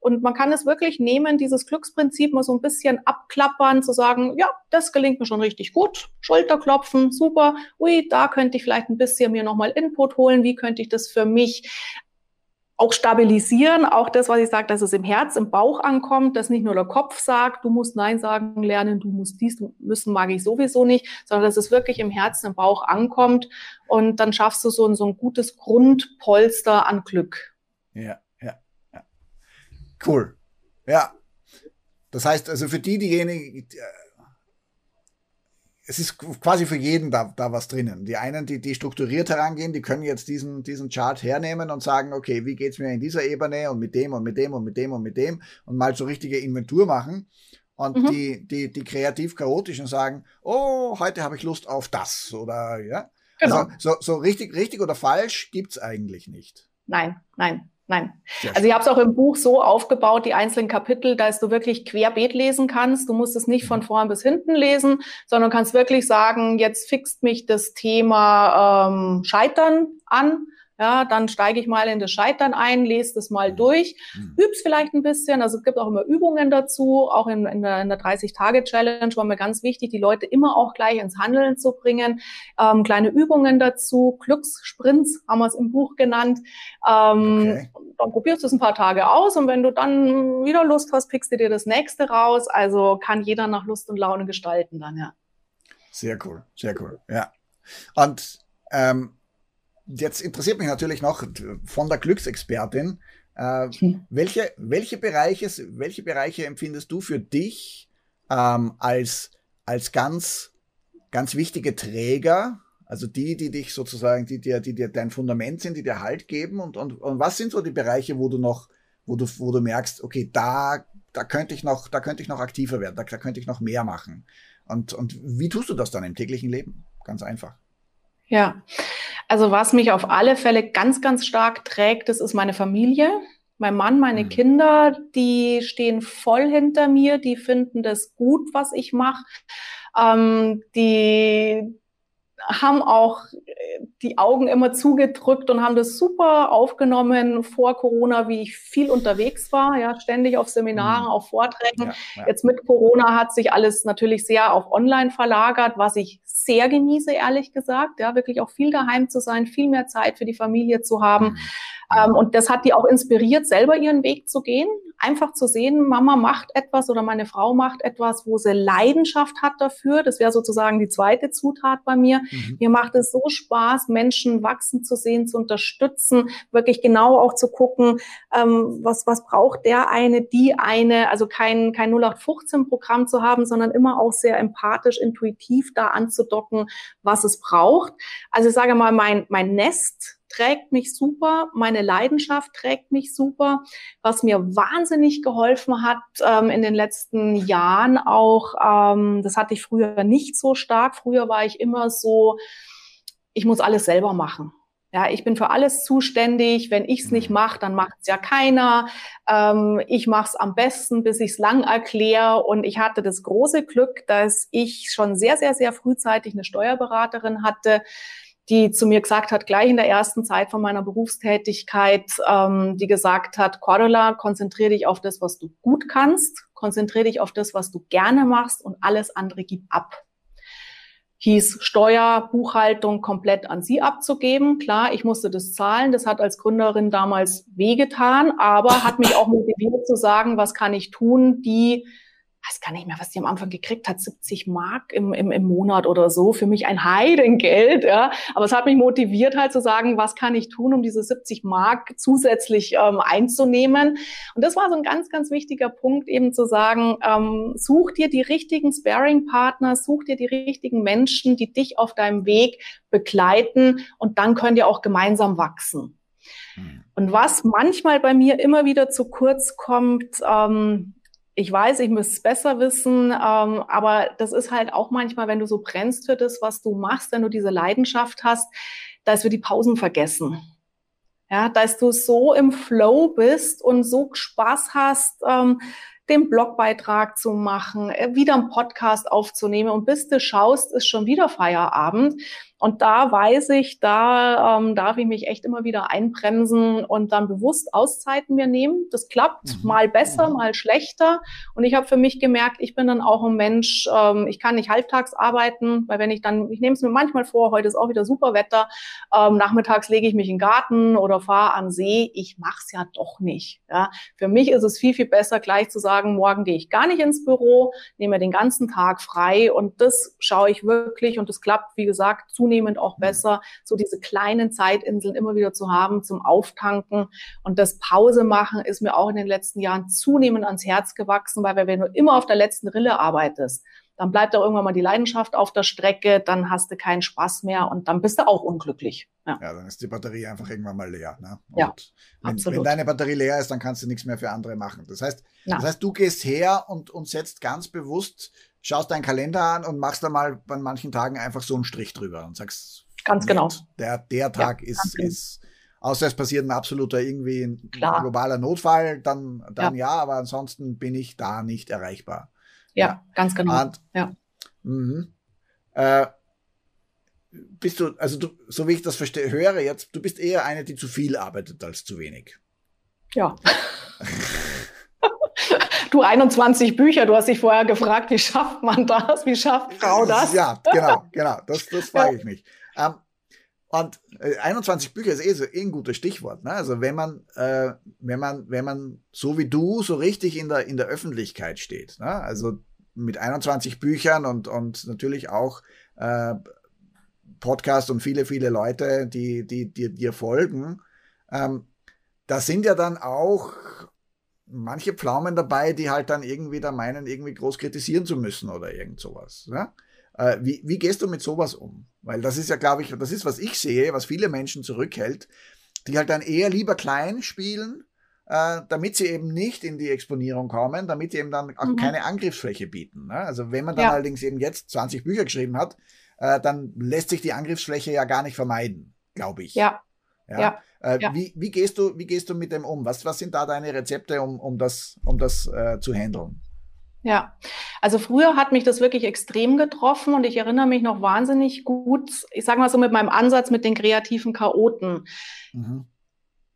Und man kann es wirklich nehmen, dieses Glücksprinzip mal so ein bisschen abklappern, zu sagen, ja, das gelingt mir schon richtig gut. Schulterklopfen, super. Ui, da könnte ich vielleicht ein bisschen mir nochmal Input holen. Wie könnte ich das für mich auch stabilisieren, auch das, was ich sage, dass es im Herz, im Bauch ankommt, dass nicht nur der Kopf sagt, du musst Nein sagen lernen, du musst dies müssen, mag ich sowieso nicht, sondern dass es wirklich im Herzen, im Bauch ankommt und dann schaffst du so ein, so ein gutes Grundpolster an Glück. Ja, ja, ja. Cool. Ja. Das heißt, also für die, diejenigen, es ist quasi für jeden da, da was drinnen. Die einen, die, die strukturiert herangehen, die können jetzt diesen, diesen Chart hernehmen und sagen, okay, wie geht's mir in dieser Ebene und mit dem und mit dem und mit dem und mit dem und mal so richtige Inventur machen. Und mhm. die, die, die kreativ-chaotischen sagen, oh, heute habe ich Lust auf das oder ja. Genau. Also so, so richtig, richtig oder falsch gibt's eigentlich nicht. Nein, nein. Nein. Also ich habe es auch im Buch so aufgebaut, die einzelnen Kapitel, dass du wirklich querbeet lesen kannst. Du musst es nicht von mhm. vorn bis hinten lesen, sondern kannst wirklich sagen, jetzt fixt mich das Thema ähm, Scheitern an ja, dann steige ich mal in das Scheitern ein, lese das mal mhm. durch, mhm. üb's vielleicht ein bisschen. Also es gibt auch immer Übungen dazu, auch in, in der, der 30-Tage-Challenge war mir ganz wichtig, die Leute immer auch gleich ins Handeln zu bringen. Ähm, kleine Übungen dazu, Glückssprints haben wir es im Buch genannt. Ähm, okay. Dann probierst du es ein paar Tage aus und wenn du dann wieder Lust hast, pickst du dir das nächste raus. Also kann jeder nach Lust und Laune gestalten dann, ja. Sehr cool, sehr cool, ja. Und ähm, Jetzt interessiert mich natürlich noch von der Glücksexpertin, äh, hm. welche, welche, Bereiche, welche Bereiche empfindest du für dich ähm, als, als ganz, ganz wichtige Träger? Also die, die dich sozusagen, die dir, die dir dein Fundament sind, die dir Halt geben und, und, und was sind so die Bereiche, wo du noch, wo du, wo du merkst, okay, da, da könnte ich noch, da könnte ich noch aktiver werden, da, da könnte ich noch mehr machen. Und, und wie tust du das dann im täglichen Leben? Ganz einfach. Ja, also was mich auf alle Fälle ganz, ganz stark trägt, das ist meine Familie. Mein Mann, meine mhm. Kinder, die stehen voll hinter mir, die finden das gut, was ich mache. Ähm, die haben auch die Augen immer zugedrückt und haben das super aufgenommen vor Corona, wie ich viel unterwegs war, ja, ständig auf Seminaren, mhm. auf Vorträgen. Ja, ja. Jetzt mit Corona hat sich alles natürlich sehr auf Online verlagert, was ich sehr genieße, ehrlich gesagt, ja, wirklich auch viel daheim zu sein, viel mehr Zeit für die Familie zu haben. Mhm. Ähm, und das hat die auch inspiriert, selber ihren Weg zu gehen. Einfach zu sehen, Mama macht etwas oder meine Frau macht etwas, wo sie Leidenschaft hat dafür. Das wäre sozusagen die zweite Zutat bei mir. Mhm. Mir macht es so Spaß, Menschen wachsen zu sehen, zu unterstützen, wirklich genau auch zu gucken, ähm, was, was braucht der eine, die eine, also kein, kein 0815-Programm zu haben, sondern immer auch sehr empathisch, intuitiv da anzudocken, was es braucht. Also ich sage mal, mein, mein Nest, trägt mich super, meine Leidenschaft trägt mich super. Was mir wahnsinnig geholfen hat ähm, in den letzten Jahren auch, ähm, das hatte ich früher nicht so stark. Früher war ich immer so, ich muss alles selber machen. Ja, ich bin für alles zuständig. Wenn ich es nicht mhm. mache, dann macht es ja keiner. Ähm, ich mache es am besten, bis ich es lang erkläre. Und ich hatte das große Glück, dass ich schon sehr, sehr, sehr frühzeitig eine Steuerberaterin hatte, die zu mir gesagt hat, gleich in der ersten Zeit von meiner Berufstätigkeit, ähm, die gesagt hat, Cordula, konzentriere dich auf das, was du gut kannst, konzentriere dich auf das, was du gerne machst und alles andere gib ab. Hieß Steuer, Buchhaltung komplett an sie abzugeben. Klar, ich musste das zahlen. Das hat als Gründerin damals wehgetan, aber hat mich auch motiviert zu sagen, was kann ich tun, die weiß gar nicht mehr, was die am Anfang gekriegt hat, 70 Mark im, im, im Monat oder so. Für mich ein Heidengeld, ja. Aber es hat mich motiviert halt zu sagen, was kann ich tun, um diese 70 Mark zusätzlich ähm, einzunehmen. Und das war so ein ganz, ganz wichtiger Punkt, eben zu sagen, ähm, such dir die richtigen Sparing-Partner, such dir die richtigen Menschen, die dich auf deinem Weg begleiten und dann könnt ihr auch gemeinsam wachsen. Hm. Und was manchmal bei mir immer wieder zu kurz kommt, ähm, ich weiß, ich müsste es besser wissen, ähm, aber das ist halt auch manchmal, wenn du so brennst für das, was du machst, wenn du diese Leidenschaft hast, dass wir die Pausen vergessen. Ja, dass du so im Flow bist und so Spaß hast, ähm, den Blogbeitrag zu machen, äh, wieder einen Podcast aufzunehmen und bis du schaust, ist schon wieder Feierabend. Und da weiß ich, da ähm, darf ich mich echt immer wieder einbremsen und dann bewusst Auszeiten mir nehmen. Das klappt mhm. mal besser, mhm. mal schlechter. Und ich habe für mich gemerkt, ich bin dann auch ein Mensch, ähm, ich kann nicht halbtags arbeiten, weil wenn ich dann, ich nehme es mir manchmal vor, heute ist auch wieder super Wetter, ähm, nachmittags lege ich mich in den Garten oder fahre an See. Ich mache es ja doch nicht. Ja. Für mich ist es viel, viel besser, gleich zu sagen, morgen gehe ich gar nicht ins Büro, nehme den ganzen Tag frei und das schaue ich wirklich und das klappt, wie gesagt, zu zunehmend auch besser, so diese kleinen Zeitinseln immer wieder zu haben zum Auftanken. Und das Pause machen ist mir auch in den letzten Jahren zunehmend ans Herz gewachsen, weil wenn du immer auf der letzten Rille arbeitest, dann bleibt auch irgendwann mal die Leidenschaft auf der Strecke, dann hast du keinen Spaß mehr und dann bist du auch unglücklich. Ja, ja dann ist die Batterie einfach irgendwann mal leer. Ne? Ja, wenn, absolut. wenn deine Batterie leer ist, dann kannst du nichts mehr für andere machen. Das heißt, das heißt du gehst her und, und setzt ganz bewusst schaust deinen Kalender an und machst dann mal an manchen Tagen einfach so einen Strich drüber und sagst, ganz genau. Der, der Tag ja, ist, genau. ist, außer es passiert ein absoluter irgendwie ein Klar. globaler Notfall, dann, dann ja. ja. aber ansonsten bin ich da nicht erreichbar. Ja, ja. ganz genau. Und, ja. Mhm. Äh, bist du, also du, so wie ich das verstehe, höre jetzt, du bist eher eine, die zu viel arbeitet als zu wenig. Ja. [laughs] Du 21 Bücher, du hast dich vorher gefragt, wie schafft man das? Wie schafft Frau das? Ja, genau, [laughs] genau. Das, das frage ich mich. Ähm, und äh, 21 Bücher ist eh, so, eh ein gutes Stichwort. Ne? Also wenn man, äh, wenn man, wenn man so wie du so richtig in der, in der Öffentlichkeit steht, ne? also mit 21 Büchern und, und natürlich auch äh, Podcast und viele, viele Leute, die, die, die dir folgen, ähm, da sind ja dann auch manche Pflaumen dabei, die halt dann irgendwie da meinen, irgendwie groß kritisieren zu müssen oder irgend sowas. Ja? Äh, wie, wie gehst du mit sowas um? Weil das ist ja, glaube ich, das ist, was ich sehe, was viele Menschen zurückhält, die halt dann eher lieber klein spielen, äh, damit sie eben nicht in die Exponierung kommen, damit sie eben dann auch mhm. keine Angriffsfläche bieten. Ne? Also wenn man dann ja. allerdings eben jetzt 20 Bücher geschrieben hat, äh, dann lässt sich die Angriffsfläche ja gar nicht vermeiden, glaube ich. Ja. Ja. ja. Äh, ja. Wie, wie, gehst du, wie gehst du mit dem um? Was, was sind da deine Rezepte, um, um das, um das äh, zu handeln? Ja, Also früher hat mich das wirklich extrem getroffen und ich erinnere mich noch wahnsinnig gut, ich sage mal so mit meinem Ansatz mit den kreativen Chaoten. Mhm.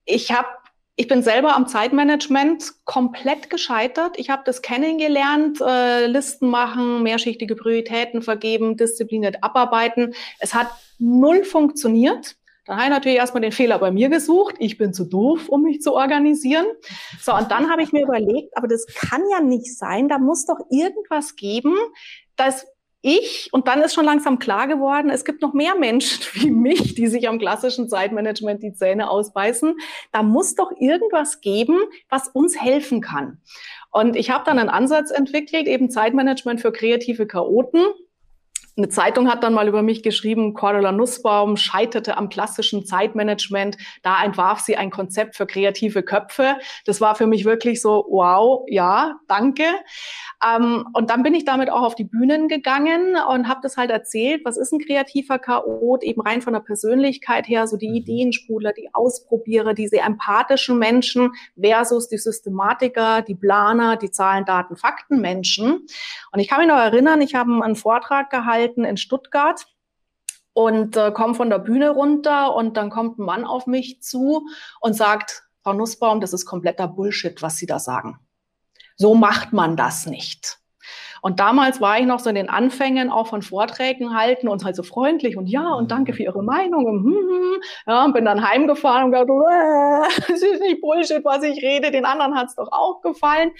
Ich habe ich bin selber am Zeitmanagement komplett gescheitert. Ich habe das kennengelernt, äh, Listen machen, mehrschichtige Prioritäten vergeben, diszipliniert abarbeiten. Es hat null funktioniert. Dann habe ich natürlich erstmal den Fehler bei mir gesucht. Ich bin zu doof, um mich zu organisieren. So, und dann habe ich mir überlegt, aber das kann ja nicht sein. Da muss doch irgendwas geben, das ich, und dann ist schon langsam klar geworden, es gibt noch mehr Menschen [laughs] wie mich, die sich am klassischen Zeitmanagement die Zähne ausbeißen. Da muss doch irgendwas geben, was uns helfen kann. Und ich habe dann einen Ansatz entwickelt, eben Zeitmanagement für kreative Chaoten. Eine Zeitung hat dann mal über mich geschrieben, Cordula Nussbaum scheiterte am klassischen Zeitmanagement. Da entwarf sie ein Konzept für kreative Köpfe. Das war für mich wirklich so, wow, ja, danke. Ähm, und dann bin ich damit auch auf die Bühnen gegangen und habe das halt erzählt, was ist ein kreativer Chaot, eben rein von der Persönlichkeit her, so die mhm. Ideensprudler, die Ausprobierer, diese empathischen Menschen versus die Systematiker, die Planer, die Zahlen, Daten, Fakten Menschen. Und ich kann mich noch erinnern, ich habe einen Vortrag gehalten in Stuttgart und äh, komme von der Bühne runter und dann kommt ein Mann auf mich zu und sagt, Frau Nussbaum, das ist kompletter Bullshit, was Sie da sagen. So macht man das nicht. Und damals war ich noch so in den Anfängen auch von Vorträgen halten und halt so freundlich und ja und danke für Ihre Meinung und, hm, hm, ja, und bin dann heimgefahren und gedacht, [laughs] das ist nicht Bullshit, was ich rede, den anderen hat's doch auch gefallen.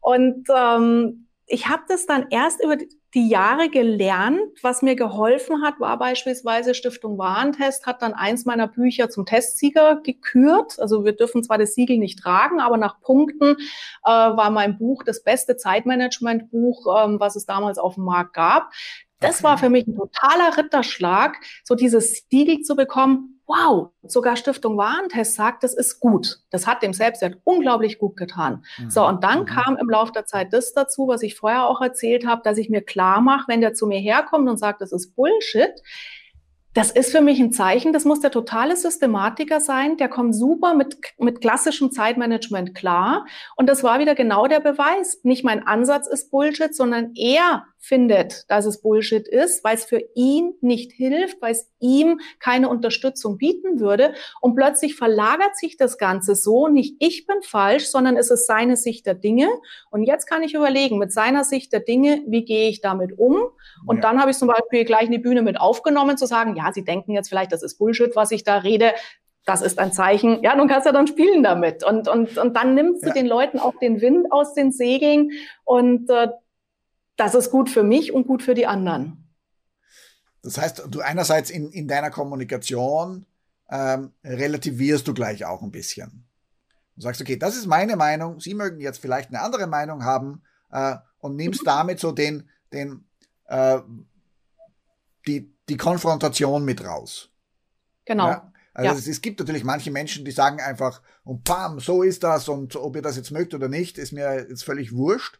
Und ähm, ich habe das dann erst über die Jahre gelernt. Was mir geholfen hat, war beispielsweise Stiftung Warentest, hat dann eins meiner Bücher zum Testsieger gekürt. Also wir dürfen zwar das Siegel nicht tragen, aber nach Punkten äh, war mein Buch das beste Zeitmanagement-Buch, ähm, was es damals auf dem Markt gab. Das war für mich ein totaler Ritterschlag, so dieses Siegel zu bekommen wow, sogar Stiftung Warentest sagt, das ist gut. Das hat dem Selbstwert unglaublich gut getan. Mhm. So, und dann mhm. kam im Laufe der Zeit das dazu, was ich vorher auch erzählt habe, dass ich mir klar mache, wenn der zu mir herkommt und sagt, das ist Bullshit, das ist für mich ein Zeichen, das muss der totale Systematiker sein, der kommt super mit, mit klassischem Zeitmanagement klar. Und das war wieder genau der Beweis. Nicht mein Ansatz ist Bullshit, sondern er findet, dass es Bullshit ist, weil es für ihn nicht hilft, weil es ihm keine Unterstützung bieten würde. Und plötzlich verlagert sich das Ganze so, nicht ich bin falsch, sondern es ist seine Sicht der Dinge. Und jetzt kann ich überlegen, mit seiner Sicht der Dinge, wie gehe ich damit um? Und ja. dann habe ich zum Beispiel gleich in die Bühne mit aufgenommen, zu sagen, ja, Sie denken jetzt vielleicht, das ist Bullshit, was ich da rede das ist ein Zeichen, ja, du kannst ja dann spielen damit. Und, und, und dann nimmst du ja. den Leuten auch den Wind aus den Segeln und äh, das ist gut für mich und gut für die anderen. Das heißt, du einerseits in, in deiner Kommunikation ähm, relativierst du gleich auch ein bisschen. Du sagst, okay, das ist meine Meinung, Sie mögen jetzt vielleicht eine andere Meinung haben äh, und nimmst damit so den, den, äh, die, die Konfrontation mit raus. Genau. Ja? Also ja. es, es, gibt natürlich manche Menschen, die sagen einfach, und bam, so ist das und ob ihr das jetzt mögt oder nicht, ist mir jetzt völlig wurscht.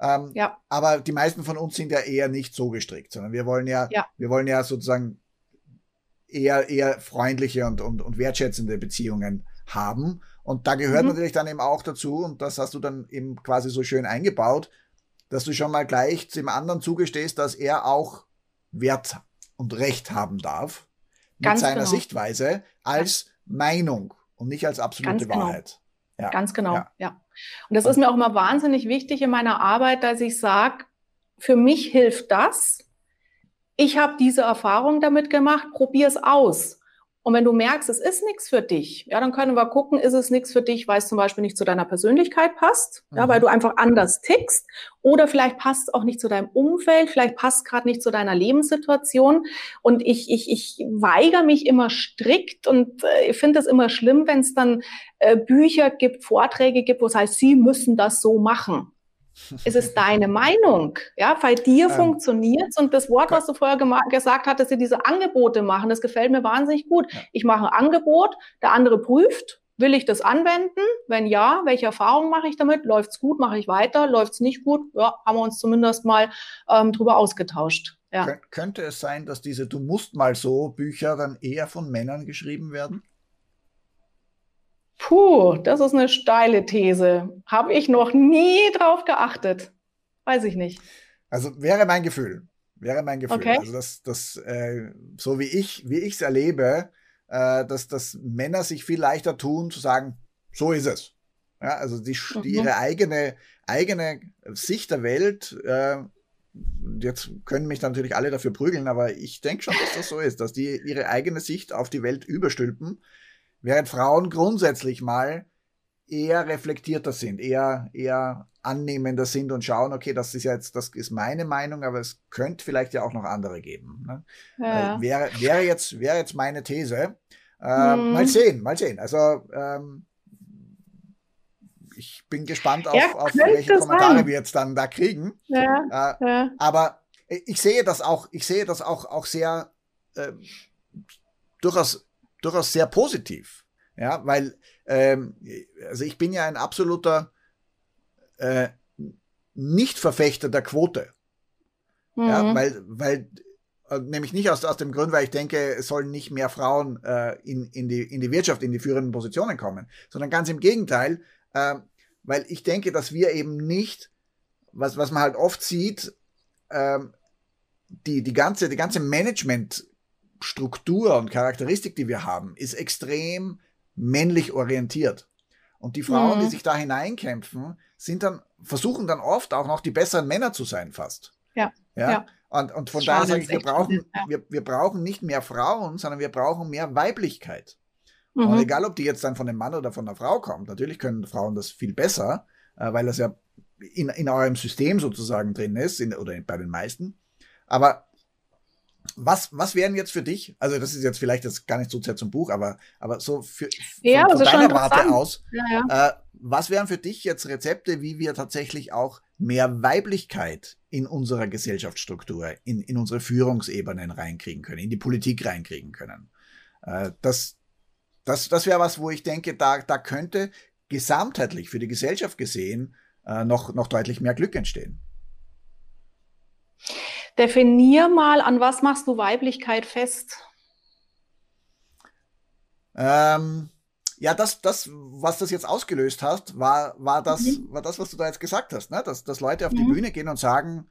Ähm, ja. Aber die meisten von uns sind ja eher nicht so gestrickt, sondern wir wollen ja, ja. wir wollen ja sozusagen eher, eher freundliche und, und, und wertschätzende Beziehungen haben. Und da gehört mhm. natürlich dann eben auch dazu, und das hast du dann eben quasi so schön eingebaut, dass du schon mal gleich dem anderen zugestehst, dass er auch Wert und Recht haben darf mit Ganz seiner genau. Sichtweise als. Meinung und nicht als absolute Ganz genau. Wahrheit. Ja. Ganz genau, ja. ja. Und das ist mir auch immer wahnsinnig wichtig in meiner Arbeit, dass ich sage, für mich hilft das. Ich habe diese Erfahrung damit gemacht, probier es aus. Und wenn du merkst, es ist nichts für dich, ja, dann können wir gucken, ist es nichts für dich, weil es zum Beispiel nicht zu deiner Persönlichkeit passt, mhm. ja, weil du einfach anders tickst, oder vielleicht passt es auch nicht zu deinem Umfeld, vielleicht passt gerade nicht zu deiner Lebenssituation. Und ich, ich, ich weigere mich immer strikt und äh, ich finde es immer schlimm, wenn es dann äh, Bücher gibt, Vorträge gibt, wo es heißt, sie müssen das so machen es ist deine Meinung. Ja, bei dir ähm, funktioniert und das Wort, was du vorher gesagt hast, dass sie diese Angebote machen, das gefällt mir wahnsinnig gut. Ja. Ich mache ein Angebot, der andere prüft, will ich das anwenden? Wenn ja, welche Erfahrungen mache ich damit? Läuft's gut, mache ich weiter? Läuft's nicht gut? Ja, haben wir uns zumindest mal ähm, drüber ausgetauscht. Ja. Kön könnte es sein, dass diese Du musst mal so Bücher dann eher von Männern geschrieben werden? Puh, das ist eine steile These. Habe ich noch nie drauf geachtet. Weiß ich nicht. Also wäre mein Gefühl. Wäre mein Gefühl. Okay. Also das, das äh, so wie ich, wie ich es erlebe, äh, dass, dass Männer sich viel leichter tun, zu sagen, so ist es. Ja, also die, mhm. die ihre eigene, eigene Sicht der Welt, äh, jetzt können mich natürlich alle dafür prügeln, aber ich denke schon, dass das so ist, dass die ihre eigene Sicht auf die Welt überstülpen, während Frauen grundsätzlich mal eher reflektierter sind, eher, eher annehmender sind und schauen, okay, das ist jetzt, das ist meine Meinung, aber es könnte vielleicht ja auch noch andere geben. Ne? Ja. Äh, wäre, wäre, jetzt, wäre jetzt meine These. Äh, hm. Mal sehen, mal sehen. Also ähm, ich bin gespannt auf, ja, auf welche Kommentare sein. wir jetzt dann da kriegen. Ja, äh, ja. Aber ich sehe das auch, ich sehe das auch, auch sehr äh, durchaus, durchaus sehr positiv. Ja, weil ähm, also ich bin ja ein absoluter äh, Nicht-Verfechter der Quote. Mhm. Ja, weil, weil äh, nämlich nicht aus, aus dem Grund, weil ich denke, es sollen nicht mehr Frauen äh, in, in, die, in die Wirtschaft, in die führenden Positionen kommen, sondern ganz im Gegenteil, äh, weil ich denke, dass wir eben nicht, was, was man halt oft sieht, äh, die, die ganze, die ganze Management-Struktur und Charakteristik, die wir haben, ist extrem männlich orientiert. Und die Frauen, mhm. die sich da hineinkämpfen, sind dann, versuchen dann oft auch noch die besseren Männer zu sein, fast. Ja. Ja. ja. Und, und von daher sage ich, wir brauchen, ja. wir, wir brauchen nicht mehr Frauen, sondern wir brauchen mehr Weiblichkeit. Mhm. Und egal, ob die jetzt dann von einem Mann oder von einer Frau kommt, natürlich können Frauen das viel besser, äh, weil das ja in, in eurem System sozusagen drin ist, in, oder bei den meisten. Aber was, was wären jetzt für dich, also das ist jetzt vielleicht jetzt gar nicht so sehr zum Buch, aber, aber so für, ja, von, von deiner Warte aus, ja, ja. Äh, was wären für dich jetzt Rezepte, wie wir tatsächlich auch mehr Weiblichkeit in unserer Gesellschaftsstruktur, in, in unsere Führungsebenen reinkriegen können, in die Politik reinkriegen können? Äh, das das, das wäre was, wo ich denke, da, da könnte gesamtheitlich für die Gesellschaft gesehen äh, noch, noch deutlich mehr Glück entstehen. Definier mal, an was machst du Weiblichkeit fest? Ähm, ja, das, das, was das jetzt ausgelöst hast, war, war, das, mhm. war das, was du da jetzt gesagt hast, ne? dass, dass Leute auf die mhm. Bühne gehen und sagen,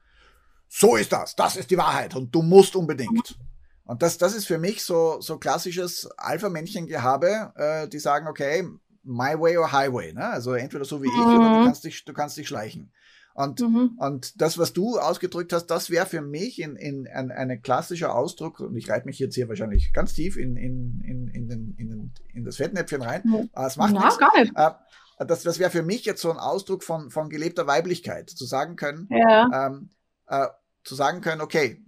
so ist das, das ist die Wahrheit und du musst unbedingt. Mhm. Und das, das ist für mich so, so klassisches Alpha-Männchen-Gehabe, äh, die sagen, okay, my way or highway, ne? Also entweder so wie ich oder du mhm. kannst dich, du kannst dich schleichen. Und, mhm. und das, was du ausgedrückt hast, das wäre für mich in, in, ein, ein klassischer Ausdruck, und ich reite mich jetzt hier wahrscheinlich ganz tief in, in, in, in, den, in, in das Fettnäpfchen rein. Mhm. Es macht Na, nichts. Gar nicht. Äh, das, das wäre für mich jetzt so ein Ausdruck von, von gelebter Weiblichkeit, zu sagen können, ja. ähm, äh, zu sagen können, okay,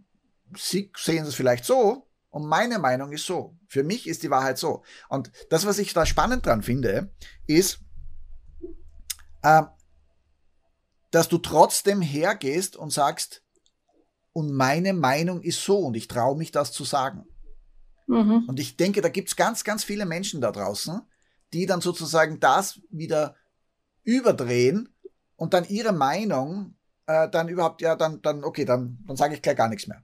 Sie sehen es vielleicht so und meine Meinung ist so. Für mich ist die Wahrheit so. Und das, was ich da spannend dran finde, ist, äh, dass du trotzdem hergehst und sagst, und meine Meinung ist so und ich traue mich das zu sagen. Mhm. Und ich denke, da gibt's ganz, ganz viele Menschen da draußen, die dann sozusagen das wieder überdrehen und dann ihre Meinung äh, dann überhaupt, ja, dann, dann, okay, dann, dann sage ich gleich gar nichts mehr.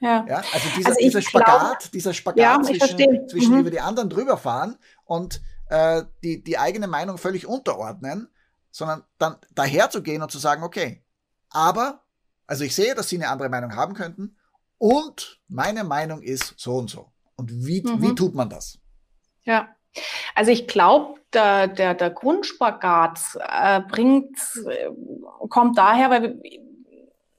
Ja. ja also dieser, also dieser Spagat, glaub, dieser Spagat ja, zwischen, zwischen mhm. über die anderen drüber fahren und äh, die, die eigene Meinung völlig unterordnen sondern dann daherzugehen und zu sagen, okay, aber, also ich sehe, dass Sie eine andere Meinung haben könnten und meine Meinung ist so und so. Und wie, mhm. wie tut man das? Ja. Also ich glaube, der, der, der Grundspagat äh, bringt, äh, kommt daher, weil wir,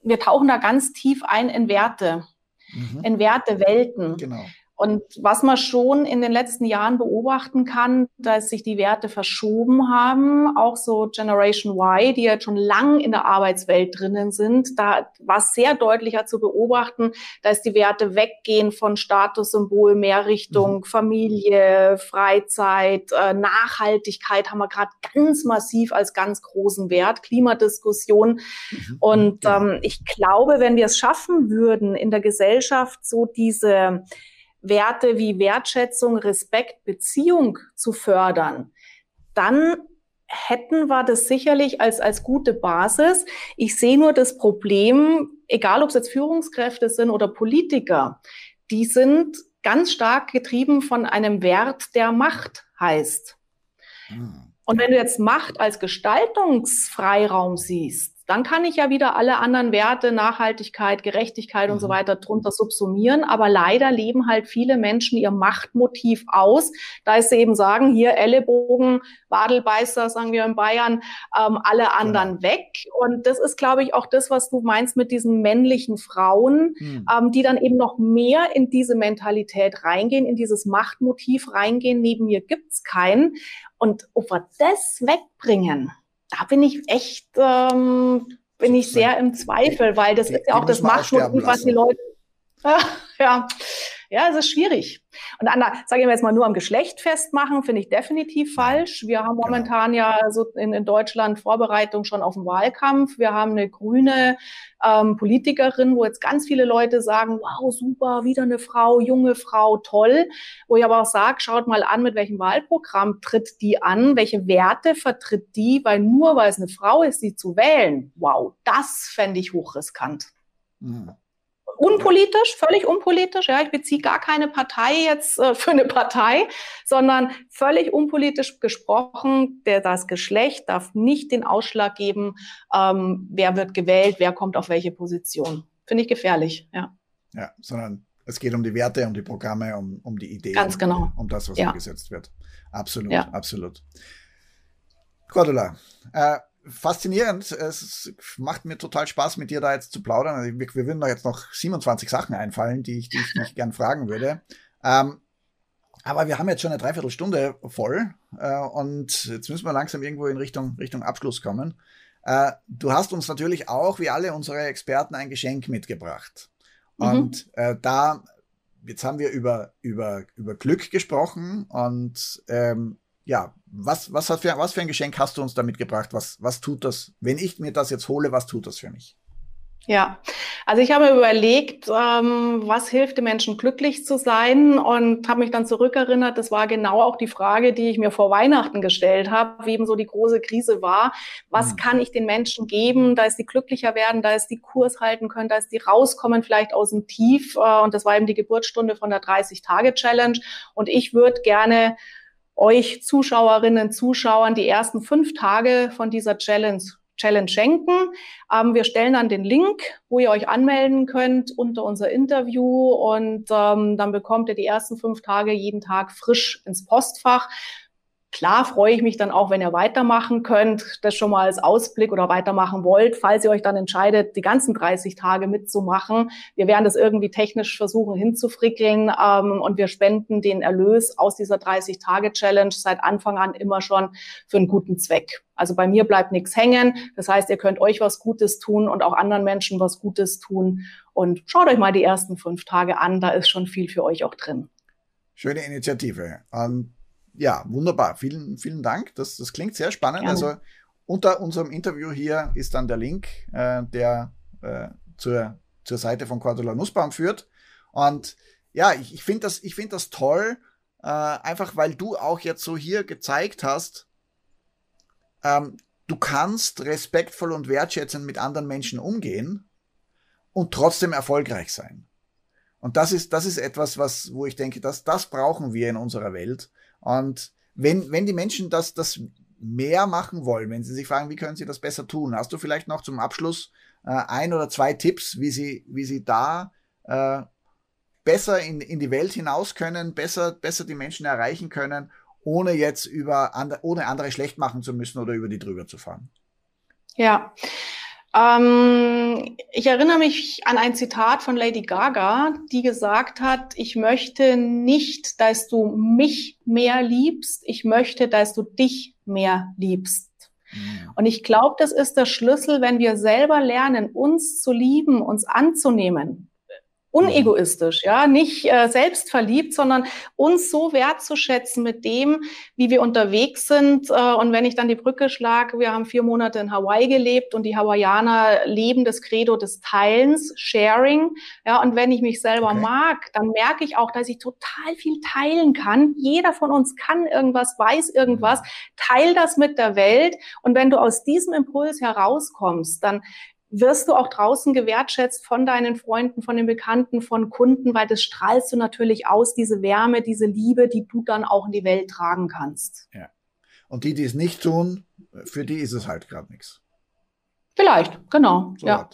wir tauchen da ganz tief ein in Werte, mhm. in Wertewelten. Genau. Und was man schon in den letzten Jahren beobachten kann, dass sich die Werte verschoben haben, auch so Generation Y, die jetzt schon lang in der Arbeitswelt drinnen sind, da war es sehr deutlicher zu beobachten, dass die Werte weggehen von Statussymbol mehr Richtung mhm. Familie, Freizeit, äh, Nachhaltigkeit haben wir gerade ganz massiv als ganz großen Wert, Klimadiskussion. Mhm. Und ähm, ich glaube, wenn wir es schaffen würden, in der Gesellschaft so diese Werte wie Wertschätzung, Respekt, Beziehung zu fördern, dann hätten wir das sicherlich als, als gute Basis. Ich sehe nur das Problem, egal ob es jetzt Führungskräfte sind oder Politiker, die sind ganz stark getrieben von einem Wert, der Macht heißt. Hm. Und wenn du jetzt Macht als Gestaltungsfreiraum siehst, dann kann ich ja wieder alle anderen Werte, Nachhaltigkeit, Gerechtigkeit mhm. und so mhm. weiter drunter subsumieren. Aber leider leben halt viele Menschen ihr Machtmotiv aus. Da ist sie eben sagen, hier Ellenbogen, Wadelbeißer, sagen wir in Bayern, ähm, alle anderen genau. weg. Und das ist, glaube ich, auch das, was du meinst mit diesen männlichen Frauen, mhm. ähm, die dann eben noch mehr in diese Mentalität reingehen, in dieses Machtmotiv reingehen. Neben mir gibt's keinen. Und ob wir das wegbringen, da bin ich echt, ähm, bin ich sehr im Zweifel, weil das die, ist ja auch das Machtmotiv, was die Leute, [laughs] ja, ja, es ist schwierig. Und an, sage ich mal jetzt mal nur am Geschlecht festmachen, finde ich definitiv falsch. Wir haben genau. momentan ja so in, in Deutschland Vorbereitung schon auf den Wahlkampf. Wir haben eine grüne ähm, Politikerin, wo jetzt ganz viele Leute sagen, wow, super, wieder eine Frau, junge Frau, toll. Wo ich aber auch sage, schaut mal an, mit welchem Wahlprogramm tritt die an, welche Werte vertritt die, weil nur weil es eine Frau ist, sie zu wählen, wow, das fände ich hochriskant. Mhm unpolitisch, völlig unpolitisch. Ja, ich beziehe gar keine Partei jetzt äh, für eine Partei, sondern völlig unpolitisch gesprochen. Der, das Geschlecht darf nicht den Ausschlag geben, ähm, wer wird gewählt, wer kommt auf welche Position. Finde ich gefährlich. Ja. Ja, sondern es geht um die Werte, um die Programme, um, um die Ideen. Ganz genau. Um, um das, was ja. umgesetzt wird. Absolut, ja. absolut. Cordula, äh, faszinierend. Es macht mir total Spaß, mit dir da jetzt zu plaudern. Also wir, wir würden da jetzt noch 27 Sachen einfallen, die ich, die ich, gern fragen würde. Ähm, aber wir haben jetzt schon eine Dreiviertelstunde voll äh, und jetzt müssen wir langsam irgendwo in Richtung, Richtung Abschluss kommen. Äh, du hast uns natürlich auch, wie alle unsere Experten, ein Geschenk mitgebracht. Mhm. Und äh, da, jetzt haben wir über, über, über Glück gesprochen und ähm, ja, was, was, hat für, was für ein Geschenk hast du uns da mitgebracht? Was, was tut das, wenn ich mir das jetzt hole, was tut das für mich? Ja, also ich habe überlegt, ähm, was hilft den Menschen glücklich zu sein und habe mich dann zurückerinnert, das war genau auch die Frage, die ich mir vor Weihnachten gestellt habe, wie eben so die große Krise war. Was mhm. kann ich den Menschen geben, da ist die glücklicher werden, da ist die Kurs halten können, da ist die rauskommen vielleicht aus dem Tief äh, und das war eben die Geburtsstunde von der 30-Tage-Challenge und ich würde gerne euch Zuschauerinnen, Zuschauern die ersten fünf Tage von dieser Challenge Challenge schenken. Ähm, wir stellen dann den Link, wo ihr euch anmelden könnt unter unser Interview und ähm, dann bekommt ihr die ersten fünf Tage jeden Tag frisch ins Postfach. Klar freue ich mich dann auch, wenn ihr weitermachen könnt, das schon mal als Ausblick oder weitermachen wollt, falls ihr euch dann entscheidet, die ganzen 30 Tage mitzumachen. Wir werden das irgendwie technisch versuchen hinzufrickeln ähm, und wir spenden den Erlös aus dieser 30-Tage-Challenge seit Anfang an immer schon für einen guten Zweck. Also bei mir bleibt nichts hängen. Das heißt, ihr könnt euch was Gutes tun und auch anderen Menschen was Gutes tun. Und schaut euch mal die ersten fünf Tage an, da ist schon viel für euch auch drin. Schöne Initiative. Und ja, wunderbar. Vielen, vielen Dank. Das, das klingt sehr spannend. Gerne. Also unter unserem Interview hier ist dann der Link, äh, der äh, zur, zur Seite von Cordula Nussbaum führt. Und ja, ich, ich finde das, ich finde das toll, äh, einfach weil du auch jetzt so hier gezeigt hast, ähm, du kannst respektvoll und wertschätzend mit anderen Menschen umgehen und trotzdem erfolgreich sein. Und das ist, das ist etwas, was, wo ich denke, dass das brauchen wir in unserer Welt. Und wenn, wenn die Menschen das, das mehr machen wollen, wenn sie sich fragen, wie können sie das besser tun, hast du vielleicht noch zum Abschluss äh, ein oder zwei Tipps, wie sie, wie sie da äh, besser in, in die Welt hinaus können, besser, besser die Menschen erreichen können, ohne jetzt über andre, ohne andere schlecht machen zu müssen oder über die drüber zu fahren? Ja, ähm, ich erinnere mich an ein Zitat von Lady Gaga, die gesagt hat, ich möchte nicht, dass du mich mehr liebst, ich möchte, dass du dich mehr liebst. Mhm. Und ich glaube, das ist der Schlüssel, wenn wir selber lernen, uns zu lieben, uns anzunehmen, unegoistisch, ja, nicht äh, selbstverliebt, sondern uns so wertzuschätzen mit dem, wie wir unterwegs sind. Äh, und wenn ich dann die Brücke schlage, wir haben vier Monate in Hawaii gelebt und die Hawaiianer leben das Credo des Teilens, Sharing. Ja, und wenn ich mich selber okay. mag, dann merke ich auch, dass ich total viel teilen kann. Jeder von uns kann irgendwas, weiß irgendwas. Mhm. Teil das mit der Welt. Und wenn du aus diesem Impuls herauskommst, dann wirst du auch draußen gewertschätzt von deinen Freunden, von den Bekannten, von Kunden, weil das strahlst du natürlich aus, diese Wärme, diese Liebe, die du dann auch in die Welt tragen kannst. Ja. Und die, die es nicht tun, für die ist es halt gerade nichts. Vielleicht, genau. So ja.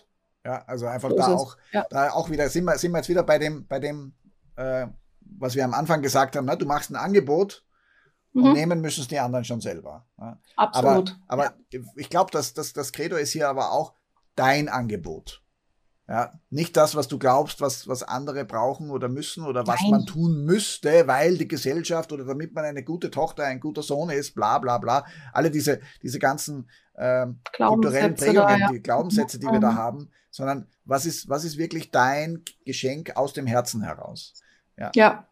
ja, also einfach so da auch, ja. da auch wieder, sind wir, sind wir jetzt wieder bei dem, bei dem, äh, was wir am Anfang gesagt haben, ne? du machst ein Angebot und mhm. nehmen müssen es die anderen schon selber. Ja? Absolut. Aber, aber ja. ich glaube, dass, dass das Credo ist hier aber auch dein Angebot. Ja, nicht das, was du glaubst, was, was andere brauchen oder müssen oder was Nein. man tun müsste, weil die Gesellschaft oder damit man eine gute Tochter, ein guter Sohn ist, bla bla bla. Alle diese, diese ganzen äh, kulturellen Prägungen, da, ja. die Glaubenssätze, die wir da mhm. haben, sondern was ist, was ist wirklich dein Geschenk aus dem Herzen heraus? Ja. ja.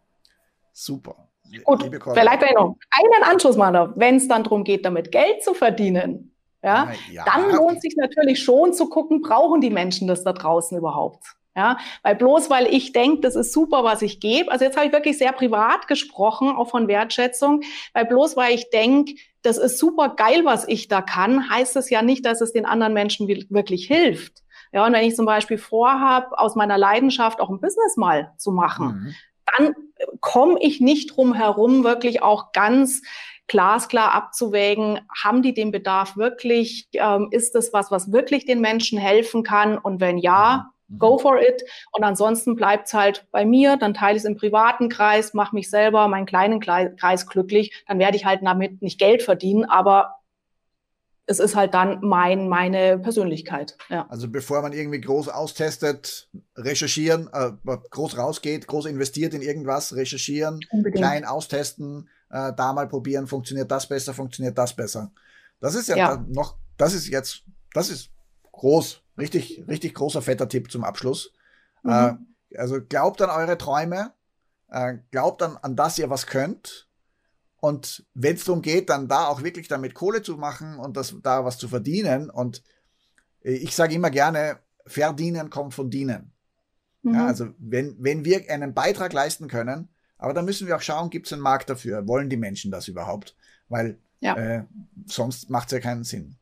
Super. Gut, vielleicht noch einen Anschluss machen, wenn es dann darum geht, damit Geld zu verdienen ja, ja, dann lohnt sich natürlich schon zu gucken, brauchen die Menschen das da draußen überhaupt? Ja, weil bloß weil ich denke, das ist super, was ich gebe. Also jetzt habe ich wirklich sehr privat gesprochen, auch von Wertschätzung, weil bloß weil ich denke, das ist super geil, was ich da kann, heißt es ja nicht, dass es den anderen Menschen wirklich hilft. Ja, und wenn ich zum Beispiel vorhabe, aus meiner Leidenschaft auch ein Business mal zu machen, mhm. dann komme ich nicht drum herum, wirklich auch ganz glasklar abzuwägen, haben die den Bedarf wirklich, ähm, ist das was, was wirklich den Menschen helfen kann? Und wenn ja, mhm. go for it. Und ansonsten bleibt es halt bei mir, dann teile ich es im privaten Kreis, mache mich selber, meinen kleinen Kreis glücklich, dann werde ich halt damit nicht Geld verdienen, aber es ist halt dann mein, meine Persönlichkeit. Ja. Also bevor man irgendwie groß austestet, recherchieren, äh, groß rausgeht, groß investiert in irgendwas, recherchieren, Unbedingt. klein austesten, äh, da mal probieren, funktioniert das besser, funktioniert das besser. Das ist ja, ja. noch, das ist jetzt, das ist groß, richtig, richtig großer fetter Tipp zum Abschluss. Mhm. Äh, also glaubt an eure Träume, äh, glaubt an, an das ihr was könnt. Und wenn es darum geht, dann da auch wirklich damit Kohle zu machen und das, da was zu verdienen. Und äh, ich sage immer gerne, verdienen kommt von dienen. Mhm. Ja, also wenn, wenn wir einen Beitrag leisten können, aber da müssen wir auch schauen, gibt es einen Markt dafür? Wollen die Menschen das überhaupt? Weil ja. äh, sonst macht es ja keinen Sinn.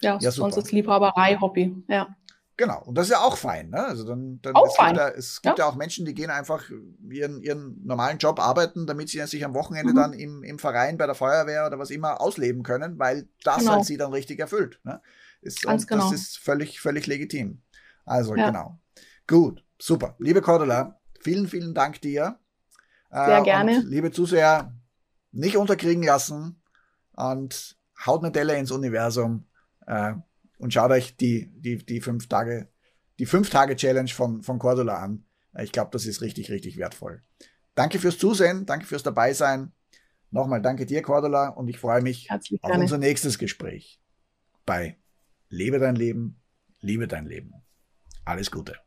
Ja, ja sonst ist Liebhaberei Hobby. Ja. Genau, und das ist ja auch fein. Ne? Also dann, dann auch es fein. Gibt ja, es gibt ja. ja. auch Menschen, die gehen einfach ihren, ihren normalen Job arbeiten, damit sie sich am Wochenende mhm. dann im, im Verein, bei der Feuerwehr oder was immer ausleben können, weil das genau. halt sie dann richtig erfüllt. Ne? Ist, Ganz und genau. das ist völlig, völlig legitim. Also ja. genau. Gut, super. Liebe Cordula, vielen, vielen Dank dir. Sehr äh, gerne. Liebe Zuseher, nicht unterkriegen lassen und haut eine Delle ins Universum äh, und schaut euch die, die, die fünf Tage, die fünf Tage Challenge von, von Cordula an. Äh, ich glaube, das ist richtig, richtig wertvoll. Danke fürs Zusehen, danke fürs Dabeisein. Nochmal danke dir, Cordula, und ich freue mich Herzlich auf gerne. unser nächstes Gespräch bei Lebe dein Leben, liebe dein Leben. Alles Gute.